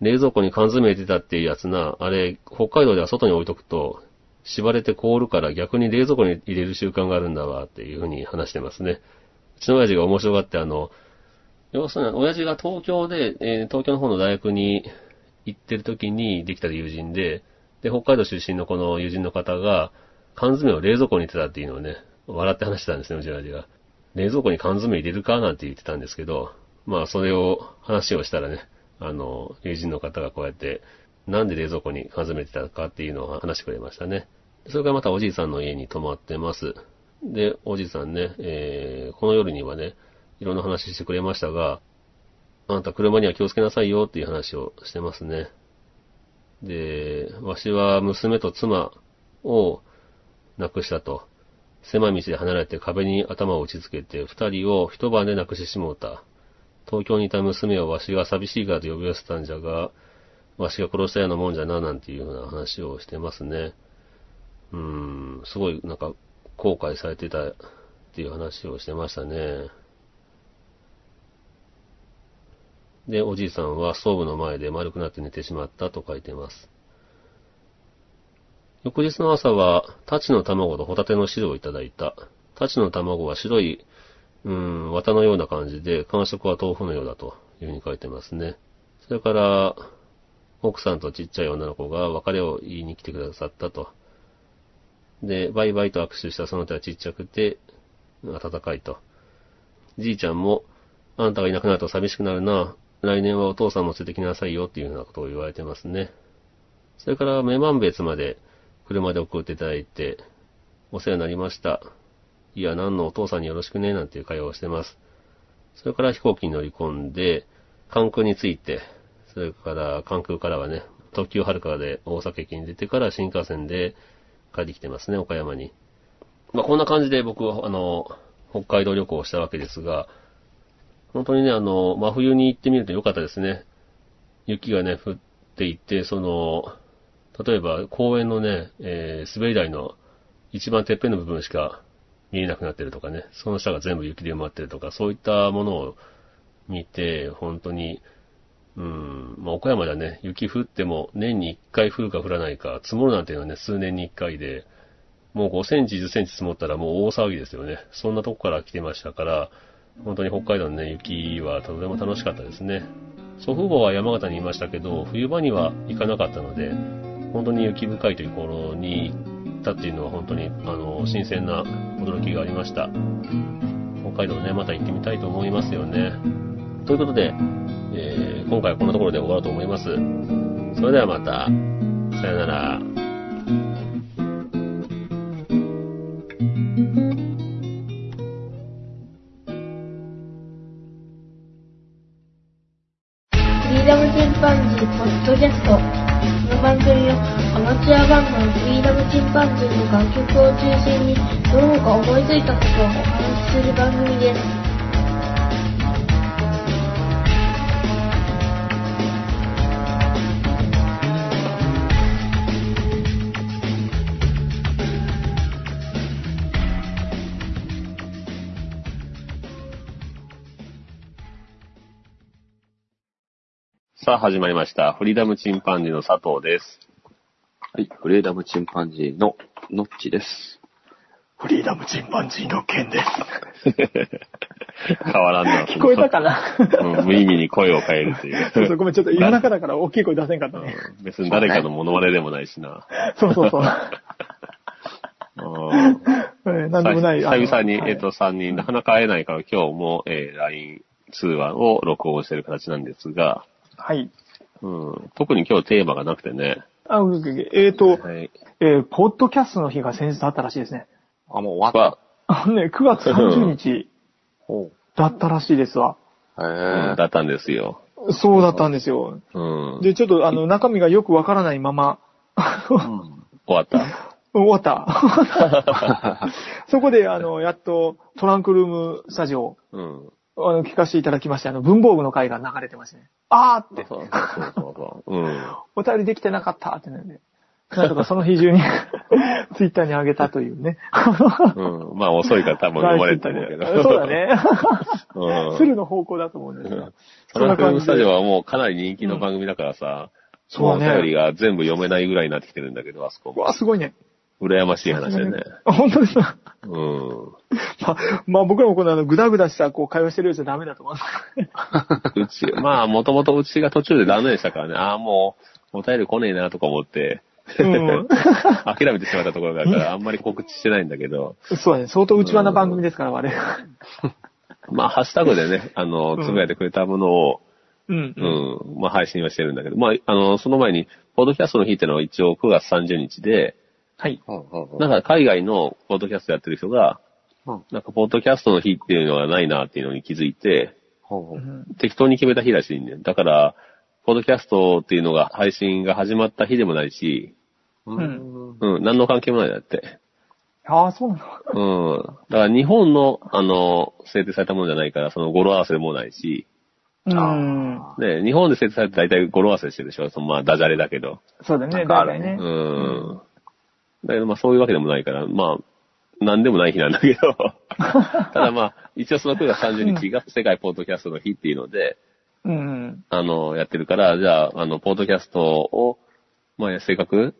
冷蔵庫に缶詰入れてたっていうやつな、あれ、北海道では外に置いとくと、縛れて凍るから逆に冷蔵庫に入れる習慣があるんだわ、っていうふうに話してますね。うちの親父が面白がって、あの、要するに、親父が東京で、えー、東京の方の大学に行ってる時にできた友人で、で、北海道出身のこの友人の方が、缶詰を冷蔵庫に入れてたっていうのをね、笑って話してたんですね、うちの親父が。冷蔵庫に缶詰入れるかなんて言ってたんですけど、まあ、それを、話をしたらね、あの、友人の方がこうやって、なんで冷蔵庫に缶詰てたかっていうのを話してくれましたね。それからまたおじいさんの家に泊まってます。で、おじいさんね、えー、この夜にはね、いろんな話してくれましたが、あなた車には気をつけなさいよっていう話をしてますね。で、わしは娘と妻を亡くしたと。狭い道で離れて壁に頭を打ちつけて、二人を一晩で亡くしてしもうた。東京にいた娘をわしが寂しいからと呼び寄せたんじゃが、わしが殺したようなもんじゃな、なんていうような話をしてますね。うーん、すごいなんか後悔されてたっていう話をしてましたね。で、おじいさんはストーブの前で丸くなって寝てしまったと書いてます。翌日の朝は、タチの卵とホタテの汁をいただいた。タチの卵は白い、うーん、綿のような感じで、感触は豆腐のようだというふうに書いてますね。それから、奥さんとちっちゃい女の子が別れを言いに来てくださったと。で、バイバイと握手したその手はちっちゃくて、温かいと。じいちゃんも、あんたがいなくなると寂しくなるな。来年はお父さんも連れてきなさいよっていうようなことを言われてますね。それから、女満別まで車で送っていただいて、お世話になりました。いや、何のお父さんによろしくね、なんていう会話をしてます。それから飛行機に乗り込んで、関空に着いて、それから関空からはね、特急はるかで大阪駅に出てから新幹線で帰ってきてますね、岡山に。まあ、こんな感じで僕は、あの、北海道旅行をしたわけですが、本当にね、あの、真冬に行ってみるとよかったですね。雪がね、降っていて、その、例えば公園のね、えー滑り台の一番てっぺんの部分しか見えなくなってるとかね、その下が全部雪で埋まってるとか、そういったものを見て、本当に、うん、まあ、岡山ではね、雪降っても年に1回降るか降らないか、積もるなんていうのはね、数年に1回で、もう5センチ、10センチ積もったらもう大騒ぎですよね。そんなとこから来てましたから、本当に北海道のね、雪はとても楽しかったですね。祖父母は山形にいましたけど、冬場には行かなかったので、本当に雪深いという頃に行ったっていうのは本当に、あの、新鮮な驚きがありました。北海道ね、また行ってみたいと思いますよね。ということで、えー今回はこんなところで終わろうと思います。それではまた、さよなら。フリーダムチンパンジーポッドキャスト。チュアバンドのフリーダムチンパンジーの楽曲を中心にどうか思いついたことをお話しする番組です。さあ、始まりました。フリーダムチンパンジーの佐藤です。はい、フレーダムチンパンジーのノッチです。フリーダムチンパンジーの剣です。変わらんな。聞こえたかな？うん無意味に声を変えるという。そうそう、ごめん、ちょっと夜中だから大きい声出せんかったね。うん別に誰かのモノマネでもないしな。そうそうそう。うんえーなんでもない。久々に、はいえっと、3人、なかなか会えないから今日も、えー LINE 通話を録音してる形なんですが、はい。うん、特に今日テーマがなくてね。あ、うえっ、と、はい。えーポッドキャストの日が先日あったらしいですね。あ、もう終わっあのね、9月30日だったらしいですわ。へうんえ。だったんですよ。そうだったんですよ。うん。で、ちょっとあの、中身がよくわからないまま、終わった？終わった。そこで、あの、やっとトランクルームスタジオ、うん。あの、聞かせていただきまして、あの、文房具の回が流れてましたね。あーって。そうそうそうそう。うん。お便りできてなかったってなんで。なんとかその日中に ツイッターに上げたというね。うん。まあ遅いから多分読まれると思うけど。そうだ。ね。うん。鶴の方向だと思うんですが。トランクルームスタジオはもうかなり人気の番組だからさ、そうだねもお便りが全部読めないぐらいになってきてるんだけど、あそこわ、すごいね。羨ましい話だよね。本当ですか？うん。まあ、まあ僕らもこのあの、ぐだぐだしたこう会話してるやつはダメだと思います。うち、まあ、もともとうちが途中でダメでしたからね、ああ、もう、お便り来ねえなとか思って、うん 諦めてしまったところがあるから、あんまり告知してないんだけど、そうだね。相当内輪な番組ですから、我々。まあ、ハッシュタグでね、あの、つぶやいてくれたものを、うんう。ん、まあ、配信はしてるんだけど、まあ、あの、その前に、ポッドキャストの日っていうのは一応9月30日で、はい。うんうんうんなんか海外のポッドキャストやってる人が、うんなんかポッドキャストの日っていうのがないなっていうのに気づいて、適当に決めた日らしいんね。だから、ポッドキャストっていうのが配信が始まった日でもないし、うんんうん、何の関係もないんだって。ああ、そうなのうん。だから日本の、あの、制定されたものじゃないから、その語呂合わせもないし、うん。ね、日本で制定されて大体語呂合わせしてるでしょそのまあ、ダジャレだけど。そうだね、なんかある大体ねう。ん。だけどまあ、そういうわけでもないから、まあ、なんでもない日なんだけど。ただまあ、一応その9月30日が世界ポッドキャストの日っていうので、うん。あの、やってるから、じゃあ、あの、ポッドキャストを、まあ、せっかく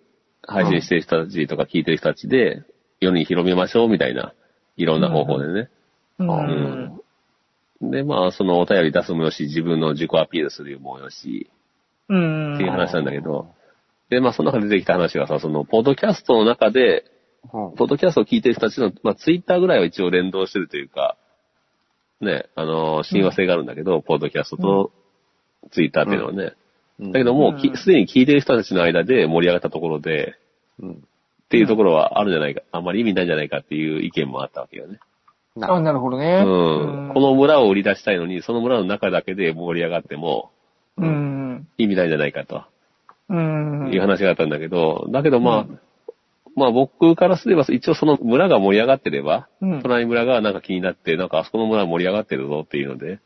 配信してる人たちとか聞いてる人たちで、世に広めましょうみたいな、いろんな方法でね。うん。で、まあ、そのお便り出すもよし、自分の自己アピールするもよし、うん。っていう話なんだけど、で、まあ、その中で出てきた話がさ、その、ポッドキャストの中で、うんポッドキャストを聞いてる人たちの、まあ、ツイッターぐらいは一応連動してるというか、ね、あの、親和性があるんだけど、ポッドキャストとツイッターっていうのはね。うんだけどもうすでに聞いてる人たちの間で盛り上がったところで、うんっていうところはあるんじゃないか、あんまり意味ないんじゃないかっていう意見もあったわけよね。あ、なるほどね。うん。この村を売り出したいのに、その村の中だけで盛り上がってもうん。意味ないんじゃないかとうん。いう話があったんだけど、だけどまあ、まあ僕からすれば一応その村が盛り上がってれば、うん。隣村がなんか気になって、なんかあそこの村盛り上がってるぞっていうので、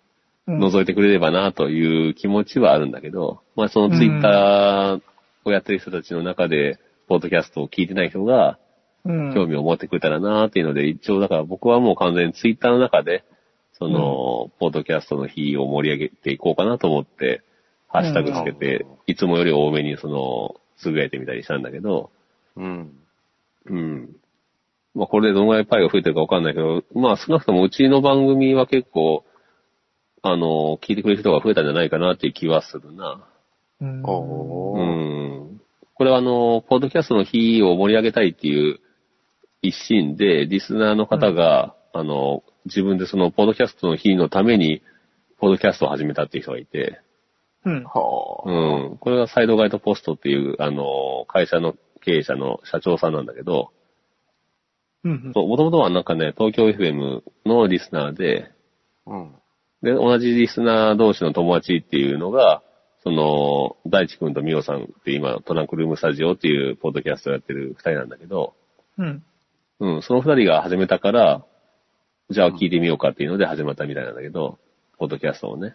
うん。覗いてくれればなという気持ちはあるんだけど、まあそのツイッターをやってる人たちの中で、ポッドキャストを聞いてない人がうん。興味を持ってくれたらなっていうので、一応だから僕はもう完全にツイッターの中で、その、ポッドキャストの日を盛り上げていこうかなと思って、ハッシュタグつけて、いつもより多めにその、つぶやいてみたりしたんだけど、うん。うん。まあこれでどのぐらいパイが増えてるかわかんないけど、まあ少なくともうちの番組は結構、あの、聞いてくれる人が増えたんじゃないかなっていう気はするな。うんおうー。ん。これはあの、ポッドキャストの日を盛り上げたいっていう一心で、リスナーの方が、あの、自分でその、ポッドキャストの日のために、ポッドキャストを始めたっていう人がいて、うん。はあ。うん。これがサイドガイドポストっていう、あの、会社の経営者の社長さんなんだけど、うん。もともとはなんかね、東京 FM のリスナーで、うん。で、同じリスナー同士の友達っていうのが、その、大地君とミオさんって今、トランクルームスタジオっていうポッドキャストをやってる二人なんだけど、うん。うん、その二人が始めたから、じゃあ聞いてみようかっていうので始まったみたいなんだけど、ポッドキャストをね。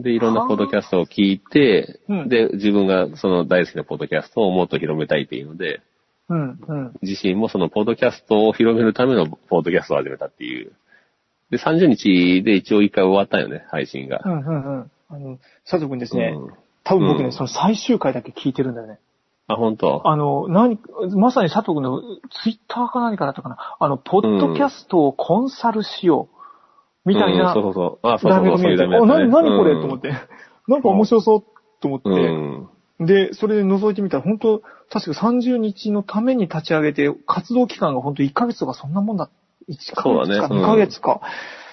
で、いろんなポッドキャストを聞いて、うんで、自分がその大好きなポッドキャストをもっと広めたいっていうので、うん。うん。自身もそのポッドキャストを広めるためのポッドキャストを始めたっていう。で、30日で一応一回終わったよね、配信がう。ん。うん。うん。あの、佐藤くんですね。うん多分僕ね、うんその最終回だけ聞いてるんだよね。あ、本当？あの、何、まさに佐藤くんのツイッターか何かだったかな。あの、ポッドキャストをコンサルしよう。みたいなうん、そうそうそう。あ、そうそうそう、あ、な、だったね何これと思って。なんか面白そうと思って。うん。で、それで覗いてみたら、本当確か30日のために立ち上げて、活動期間が本当1ヶ月とかそんなもんだ。1ヶ月かそうだねうん2ヶ月か。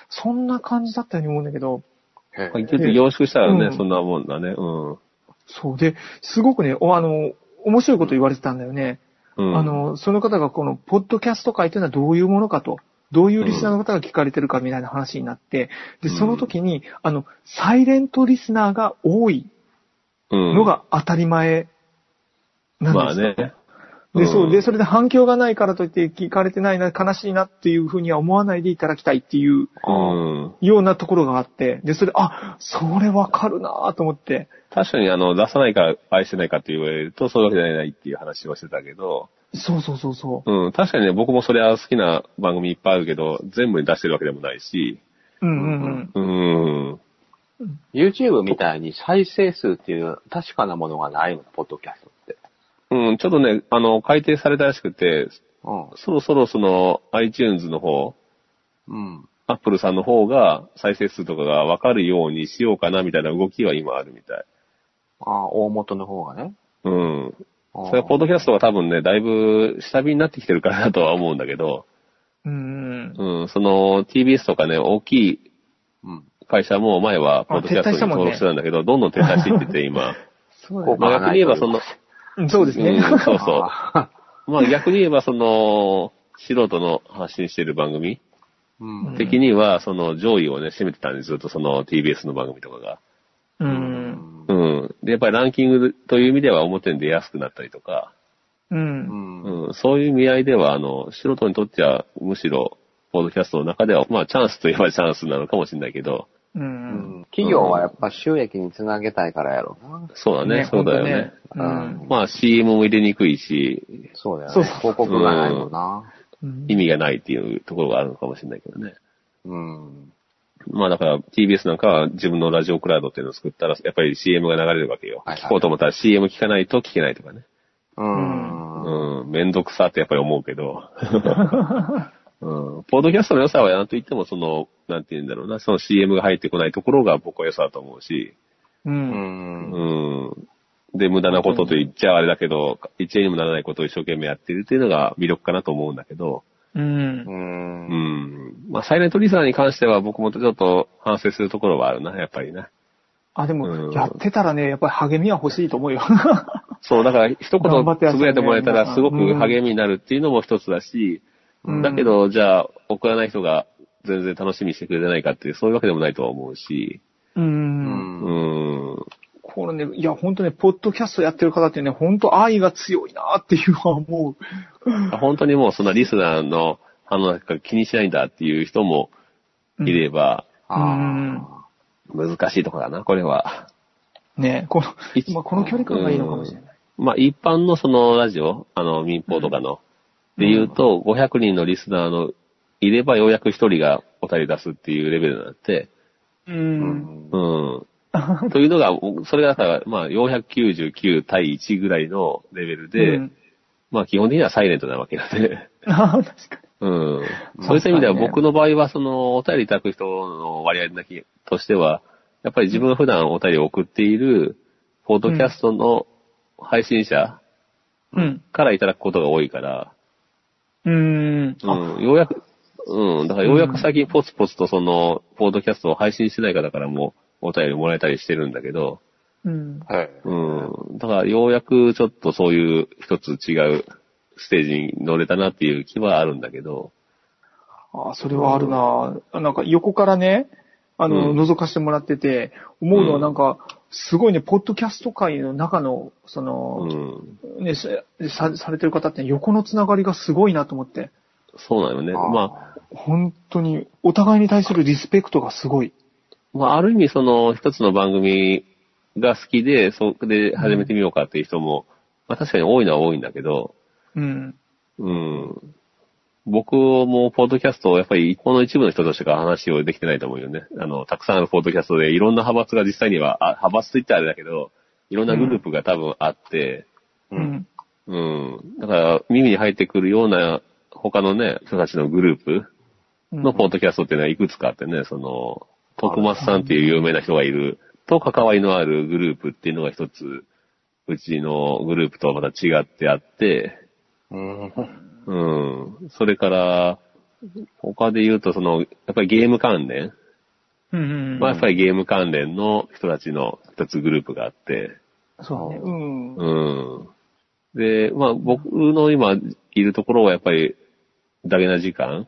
そんな感じだったように思うんだけど、へえまあ、ちょっと凝縮したらね、うんそんなもんだね。うん。そうで、すごくね、おあの、面白いこと言われてたんだよね。うん。あ、の、その方がこの、ポッドキャスト界というのはどういうものかと。どういうリスナーの方が聞かれてるかみたいな話になって、で、その時に、あの、サイレントリスナーが多いうん、のが当たり前なんまあですよ。ね。で、そうう、んで、それで反響がないからといって聞かれてないな、悲しいなっていうふうには思わないでいただきたいっていううん。ようなところがあって、で、それ、あ、それわかるなぁと思って、確かにあの、出さないから愛してないかって言われると、そういうわけじゃないっていう話をしてたけど、そうそうそうそう。うん、確かにね、僕もそれは好きな番組いっぱいあるけど、全部に出してるわけでもないし、うんうんうん。うん。YouTube みたいに再生数っていう確かなものがないの、ポッドキャストって。うん、ちょっとね、あの、改定されたらしくて、うん。そろそろその iTunes の方、うん。Apple さんの方が再生数とかがわかるようにしようかなみたいな動きは今あるみたい。ああ、大元の方がね。うん。それはポッドキャストが多分ね、だいぶ下火になってきてるからだとは思うんだけど、うんうん。うん、その TBS とかね、大きいうん。会社も前はポッドキャストに登録してたんだけど、どんどん撤退していってて今。そうこうまあ逆に言えばその、うんそうですね。うんそうそう。あ まあ逆に言えばその、素人の発信してる番組うん。的には、その上位をね、占めてたんです、ずっとその TBS の番組とかが。うん。うん。で、やっぱりランキングという意味では表に出やすくなったりとか、う。うんん。うん、そういう意味合いでは、あの、素人にとっては、むしろ、ポッドキャストの中では、まあ、チャンスといえばチャンスなのかもしれないけど、う。うんん企業はやっぱ収益につなげたいからやろうな。そうだね、そうだよね。ほんとねまあ、CM も入れにくいし、そうだよね。広告がないもんな。うん。意味がないっていうところがあるのかもしれないけどね。うん。まあだから TBS なんかは自分のラジオクラウドっていうのを作ったら、やっぱり CM が流れるわけよ。はいはい聞こうと思ったら CM 聞かないと聞けないとかね。うん。うん、めんどくさってやっぱり思うけど。うん、ポッドキャストの良さはなんと言ってもその、なんて言うんだろうな、その CM が入ってこないところが僕は良さだと思うし、う。うんん。うん。で、無駄なことと言っちゃあれだけど、一円にもならないことを一生懸命やってるっていうのが魅力かなと思うんだけど、うんう。。うんん。まあ、サイレントリスナーに関しては僕もちょっと反省するところはあるな、やっぱりな。あ、でうんも、やってたらね、やっぱり励みは欲しいと思うよ。そう、だから一言つぶやいてもらえたらすごく励みになるっていうのも一つだし、うんだけど、じゃあ、送らない人が全然楽しみにしてくれてないかっていう、そういうわけでもないとは思うし、う。うんん。うん。このね、いや、本当ね、ポッドキャストやってる方ってね、本当愛が強いなっていうのは思う。本当にもうそんなリスナーの反応なんか気にしないんだっていう人もいれば、あ難しいところだな、これは。ね、このい、まあ、この距離感がいいのかもしれない。まあ一般のそのラジオ、あの民放とかの、で言うと、500人のリスナーのいればようやく1人がお便り出すっていうレベルになって、う。ん。うん。というのが、それがだから、まあ499対1ぐらいのレベルで、うんまあ基本的にはサイレントなわけなんで、ああ、確かうん。そういった意味では僕の場合は、その、お便りいただく人の割合だけとしては、やっぱり自分が普段お便りを送っている、ポッドキャストの配信者に。うん。からいただくことが多いから、うん。うん、ようやく、うん、だからようやく最近ポツポツとその、ポッドキャストを配信してない方からもお便りもらえたりしてるんだけど、うん。はい。うん、だからようやくちょっとそういう一つ違うステージに乗れたなっていう気はあるんだけど、ああ、それはあるな。なんか横からね、あの、うん。覗かせてもらってて、思うのはなんか、すごいね、ポッドキャスト界の中の、そのう、ん、ね、さされてる方って横のつながりがすごいなと思って、そうなのね。まあ、本当に、お互いに対するリスペクトがすごい。まあ、ある意味その一つの番組が好きで、そこで始めてみようかっていう人も、まあ確かに多いのは多いんだけど、うん。うん。僕もポッドキャストをやっぱりこの一部の人としてから話をできてないと思うよね。あの、たくさんあるポッドキャストでいろんな派閥が実際には、あ派閥と言ったらあれだけど、いろんなグループが多分あって、ううんん。うん。だから耳に入ってくるような他のね、人たちのグループのポッドキャストっていうのはいくつかあってね、その、徳松さんっていう有名な人がいると関わりのあるグループっていうのが一つ、うちのグループとはまた違ってあって、うん。うん。それから、他で言うと、その、やっぱりゲーム関連、うん。まあやっぱりゲーム関連の人たちの一つグループがあって、そうだね。うん。うん。で、まあ僕の今いるところはやっぱり、ダゲな時間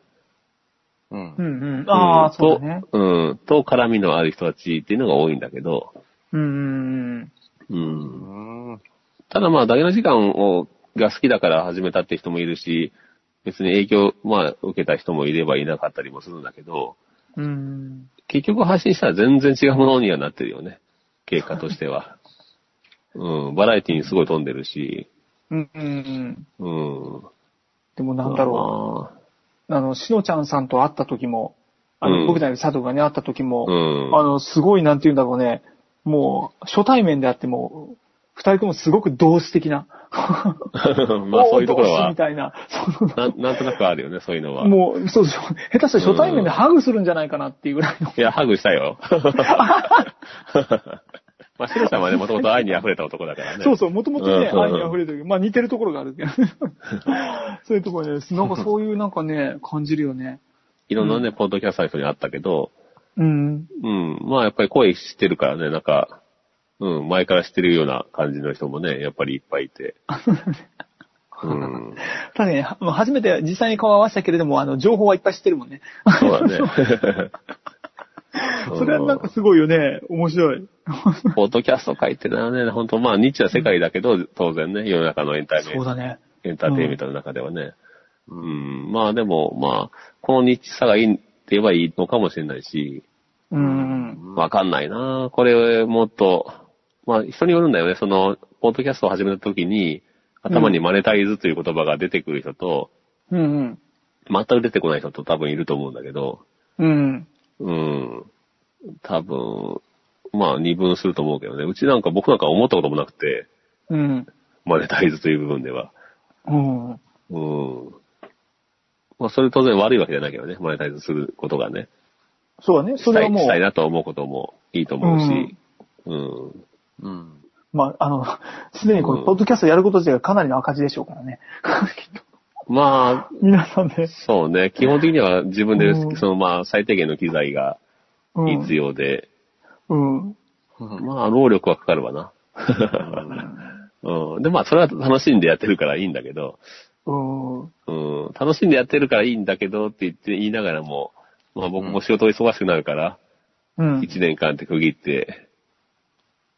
うんう。んうん。ああ、とそうだね。うん。と絡みのある人たちっていうのが多いんだけど、うんうんうん。うん。ただまあ、ダゲな時間を、が好きだから始めたって人もいるし、別に影響、まあ、受けた人もいればいなかったりもするんだけど、うん。うん。結局配信したら全然違うものにはなってるよね。経過としては。うん。バラエティにすごい飛んでるし、うんうんうん。うん。でもなんだろろう。あの、しのちゃんさんと会った時も、あの、うん僕たち佐藤がね、会った時も、う。うん。あの、すごい、なんて言うんだろうね。もう、初対面であっても、二人ともすごく同志的な。まあ、そういうところはみ、たいな。ななんとなくあるよね、そういうのは。もう、そうそう。下手したら初対面でハグするんじゃないかなっていうぐらいの。いや、ハグしたよ。まあ、シロさんはね、もともと愛に溢れた男だからね。そうそう、もともとね、うん愛に溢れてる。まあ似てるところがあるけど。そういうところね、なんかそういうなんかね、感じるよね。いろんなね、ポッドキャスターの人に会ったけど、うん。うん。まあやっぱり声知ってるからね、なんか、うん、前から知ってるような感じの人もね、やっぱりいっぱいいて。うん。確かに、は初めて実際に顔を合わせたけれども、あの、情報はいっぱい知ってるもんね。そうだね。それはなんかすごいよね。面白い。ポッドキャスト書いてるのはね、本当まあ、ニッチな世界だけど、当然ね、世の中のエンタメそうだね。エンターテインメントの中ではね。うん。まあでも、まあ、このニッチさがいいって言えばいいのかもしれないし、うん。わかんないなこれ、もっと、まあ、人によるんだよね。その、ポッドキャストを始めた時に、頭にマネタイズという言葉が出てくる人と、うん。全く出てこない人と多分いると思うんだけど、うん。うん。多分、まあ、二分すると思うけどね。うちなんか僕なんか思ったこともなくて、うん。マネタイズという部分では。うん。うん。まあ、それ当然悪いわけじゃないけどね。マネタイズすることがね。そうだね。それはいもうしたい、なと思うこともいいと思うし。うん。うん。まあ、あの、すでにこのポッドキャストやること自体がかなりの赤字でしょうからね。きっとまあ、皆さんで。そうね。基本的には自分でう、んそのまあ、最低限の機材がうん。必要で、うん。まあ、労力はかかるわな。うん。で、まあ、それは楽しんでやってるからいいんだけど、うん。うん。楽しんでやってるからいいんだけどって言って言いながらも、まあ僕も仕事忙しくなるから、うん。一年間って区切って、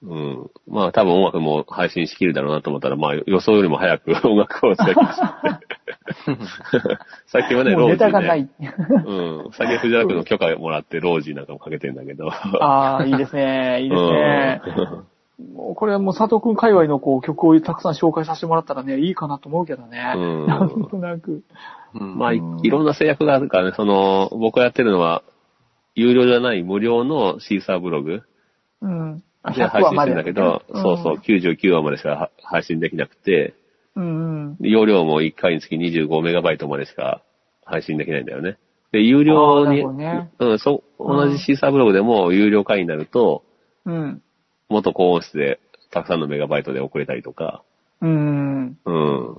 うん。まあ多分音楽も配信しきるだろうなと思ったら、まあ予想よりも早く 音楽を使い切って しまって。最近はね、ロージー、ね。タがない。うん。最近藤原君の許可をもらってロージーなんかもかけてんだけど。ああ、いいですね。いいですね。もうこれはもう佐藤くん界隈のこう曲をたくさん紹介させてもらったらね、いいかなと思うけどね。うんなんとなく。うんまあい、いろんな制約があるからね、その、僕がやってるのは、有料じゃない無料のシーサーブログうん。あで配信してるんだけど、ねそうそう、。99話までしかは配信できなくて、うんうん。で容量も1回につき25メガバイトまでしか配信できないんだよね。で、有料に、あーなるほうん、そう、同じシーサーブログでも有料会員になると、うん。もっと高音質でたくさんのメガバイトで送れたりとか、うん。うん。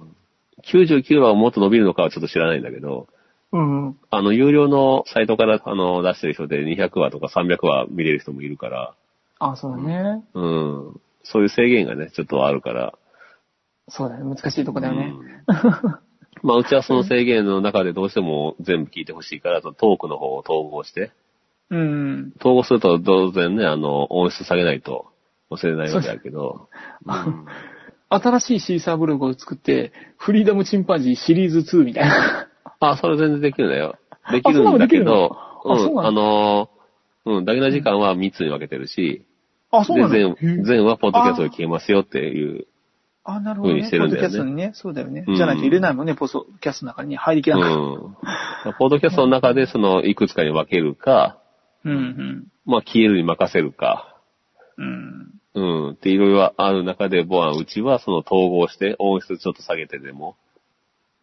99話はもっと伸びるのかはちょっと知らないんだけど、うん。あの、有料のサイトからあの出してる人で200話とか300話見れる人もいるから、あ、そうだね。うん。そういう制限がね、ちょっとあるから、そうだね。難しいとこだよね。まあ、うちはその制限の中でどうしても全部聞いてほしいから、トークの方を統合して、うん。統合すると当然ね、あの、音質下げないと教れないわけだけど、うん新しいシーサーブログを作って、フリーダムチンパンジーシリーズ2みたいな。あ、それ全然できるんだよ。できるんだけど、うん、あそうなのあの、うん、だけな時間は3つに分けてるし、あ、そうで、なの？全、へえ全はポッドキャストで聞けますよっていう、あ、なるほど、ね。風にしてるんだよねポッドキャストにね。そうだよね。うんじゃないと入れないもんね、ポッドキャストの中に入りきうらない。ん。ポッドキャストの中でその、いくつかに分けるか、うん、うん。まあ、消えるに任せるか、うん。うん、っていろいろある中で、ボアンうちはその統合して音質ちょっと下げてでも、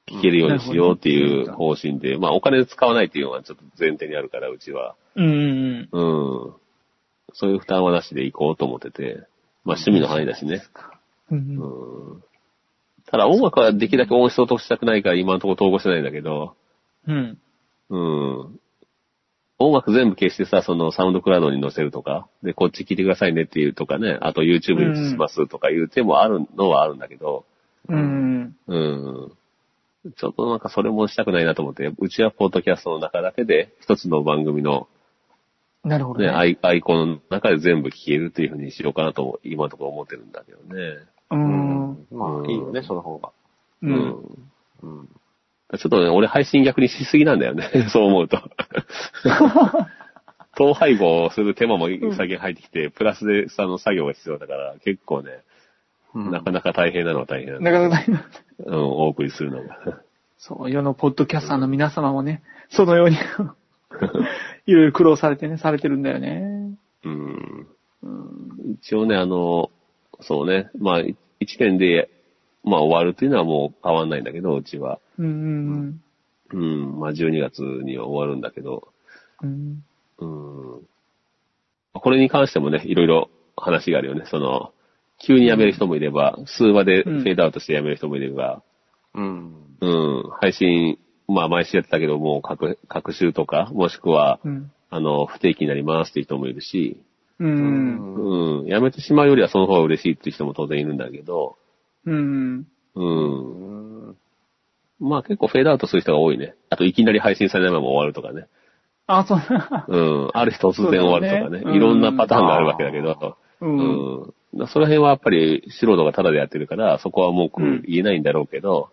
聞けるようにしようっていう方針で、まあお金使わないっていうのはちょっと前提にあるから、うちは。うん、うん。うん。そういう負担はなしで行こうと思ってて、まあ趣味の範囲だしね。う。うんん。ただ音楽はできるだけ音質を落としたくないから今のところ統合してないんだけど、うん。うん。音楽全部消してさ、そのサウンドクラウドに載せるとか、で、こっち聞いてくださいねっていうとかね、あと YouTube にしますとかいう手もあるのはあるんだけど、うん。うん。ちょっとなんかそれもしたくないなと思って、うちはポッドキャストの中だけで一つの番組のね、なるほどね。アイアイコンの中で全部聞けるっていう風にしようかなと今のところ思ってるんだけどね。う。うんん。まあ、いいよね、その方が。う。うんん。うん。ちょっとね、俺配信逆にしすぎなんだよね。そう思うと。統廃合する手間も最近入ってきて、プラスでその作業が必要だから、結構ね、なかなか大変なのは大変なんだ。なかなか大変うん、お送りするのが。そう、世のポッドキャスターの皆様もね、そのように、いろいろ苦労されてね、されてるんだよね。うん。うん。一応ね、あの、そうね、まあ、い一年で、まあ終わるっていうのはもう変わんないんだけど、うちは。うん。うん、まあ12月には終わるんだけど、うん。うん。これに関してもね、いろいろ話があるよね。その、急に辞める人もいれば、数話でフェードアウトして辞める人もいれば、うん。うん、配信、まあ毎週やってたけど、もう各、各週とか、もしくは、うん。あの、不定期になりますっていう人もいるし、うん。うん、辞めてしまうよりはその方が嬉しいっていう人も当然いるんだけど、うん。うん。うん。まあ結構フェードアウトする人が多いね。あといきなり配信されないまま終わるとかね。あ、そう。うん。ある日突然終わるとかね。そうだねいろんなパターンがあるわけだけど。う。うんん。その辺はやっぱり素人がタダでやってるから、そこは文句言えないんだろうけど、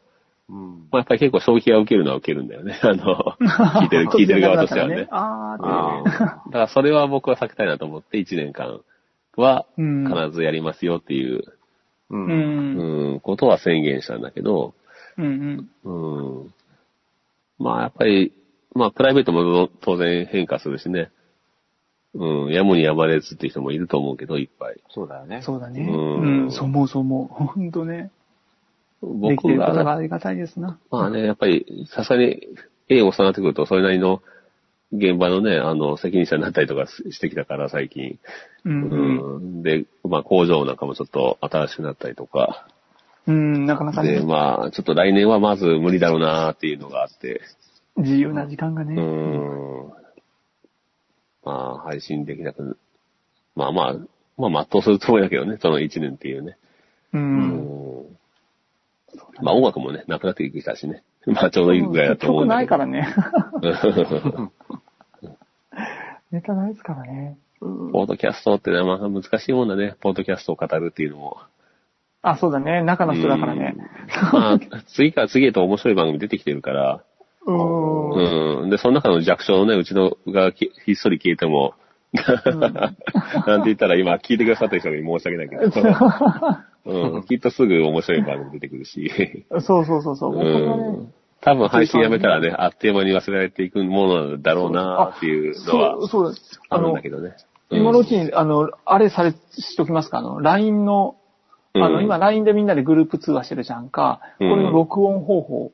うん。まあ、やっぱり結構消費が受けるのは受けるんだよね。あの、聞いてる、聞いてる側としてはね。あーあって。だからそれは僕は避けたいなと思って、1年間はうん必ずやりますよっていう、う。うん。うんん、ことは宣言したんだけど、うんうん。うん。まあやっぱり、まあプライベートも当然変化するしね。うん、やむにやまれずっていう人もいると思うけど、いっぱい。そうだよね。そうだね。うんうん、そう思うそう思う。ほんとね。できて僕ることがが、ありがたいですな。まあね、やっぱり、さすがに、A をなってくると、それなりの、現場のね、あの、責任者になったりとかしてきたから、最近。うん、うん。で、まあ、工場なんかもちょっと新しくなったりとか。うん、なかなかで、ね、まあ、ちょっと来年はまず無理だろうなっていうのがあって。自由な時間がうね。ん。まあ、配信できなく、まあまあ、まあ、全うするつもりだけどね、その1年っていうね。う。うん。まあ、音楽もね、なくなってきたしね。まあ、ちょうどいいぐらいだと思う曲ないんだけど。からね。ネタないですからね。ポードキャストってな、まあ難しいもんだね。ポードキャストを語るっていうのも。あ、そうだね。中の人だからね。まあ、次から次へと面白い番組出てきてるから。うん。うん。で、その中の弱小のね、うちのがきひっそり消えても、なんて言ったら今聞いてくださってる人に申し訳ないけど。うん。きっとすぐ面白い番組出てくるし。そうそうそうそう。うん。多分配信やめたらね、あっという間に忘れられていくものだろうなっていうのはそうです。あるんだけどね。今のうちに、あの、あれされ、しときますか？あの、LINE の、あの、うん今 LINE でみんなでグループ通話してるじゃんか。こうんれの録音方法。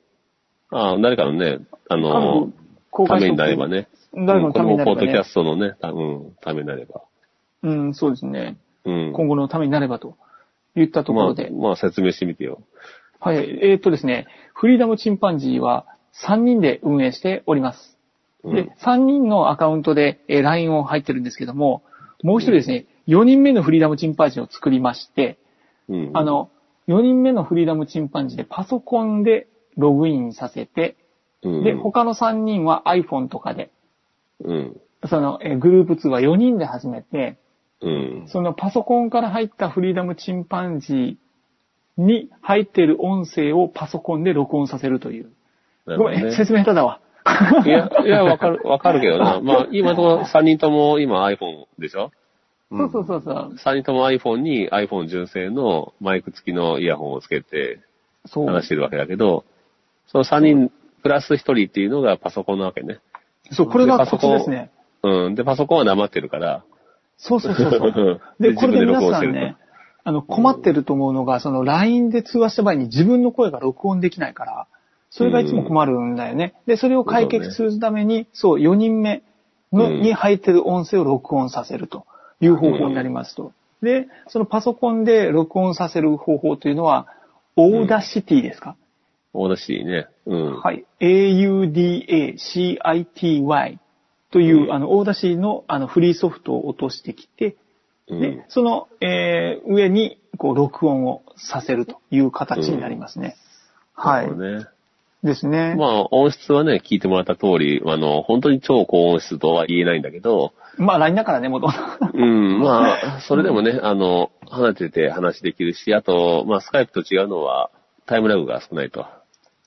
ああ、誰かのね、あの、公ためになればね。誰かのためになればねこのポッドキャ。ストのね、たうん、ためになれば。うん、そうですね。うん。今後のためになればと言ったとこまあろで。、まあ説明してみてよ。はい。えーっとですね、フリーダムチンパンジーは3人で運営しております。うんで、3人のアカウントで、えー LINE を入ってるんですけども、もう一人ですね、4人目のフリーダムチンパンジーを作りまして、うん。あ、の、4人目のフリーダムチンパンジーでパソコンでログインさせて、うん、で、他の3人は iPhone とかで、うん。その、えーグループ2は4人で始めて、うん。そのパソコンから入ったフリーダムチンパンジーに入っている音声をパソコンで録音させるという。ごめん、説明下手だわ。いや、いや、わかる、わかるけどな。まあ、今のところ3人とも今 iPhone でしょ？そうそうそうそう。?3 人とも iPhone に iPhone 純正のマイク付きのイヤホンをつけて。話してるわけだけど、その3人プラス1人っていうのがパソコンなわけね。そう、これがでパソコンコツですね。うん。で、パソコンは黙ってるから。そうそうそうそう。で で、これで皆さんね、あの、困ってると思うのが、その LINE で通話した場合に自分の声が録音できないから、それがいつも困るんだよね。で、それを解決するために、そう、4人目の、うんに入ってる音声を録音させるという方法になりますと。で、そのパソコンで録音させる方法というのは、 Audacity ですか、大田市ね。うん。はい。 Audacity という、うんあの、 Audacity のあのフリーソフトを落としてきて、うんで、その、えー上に、こう、録音をさせるという形になりますね。はいなるほ。どね。ですね。まあ、音質はね、聞いてもらった通り、あの、本当に超高音質とは言えないんだけど、まあ、LINE だからね、元々。うん、まあ、それでもね、あの、離れてて話できるし、あと、まあ、スカイプと違うのは、タイムラグが少ないと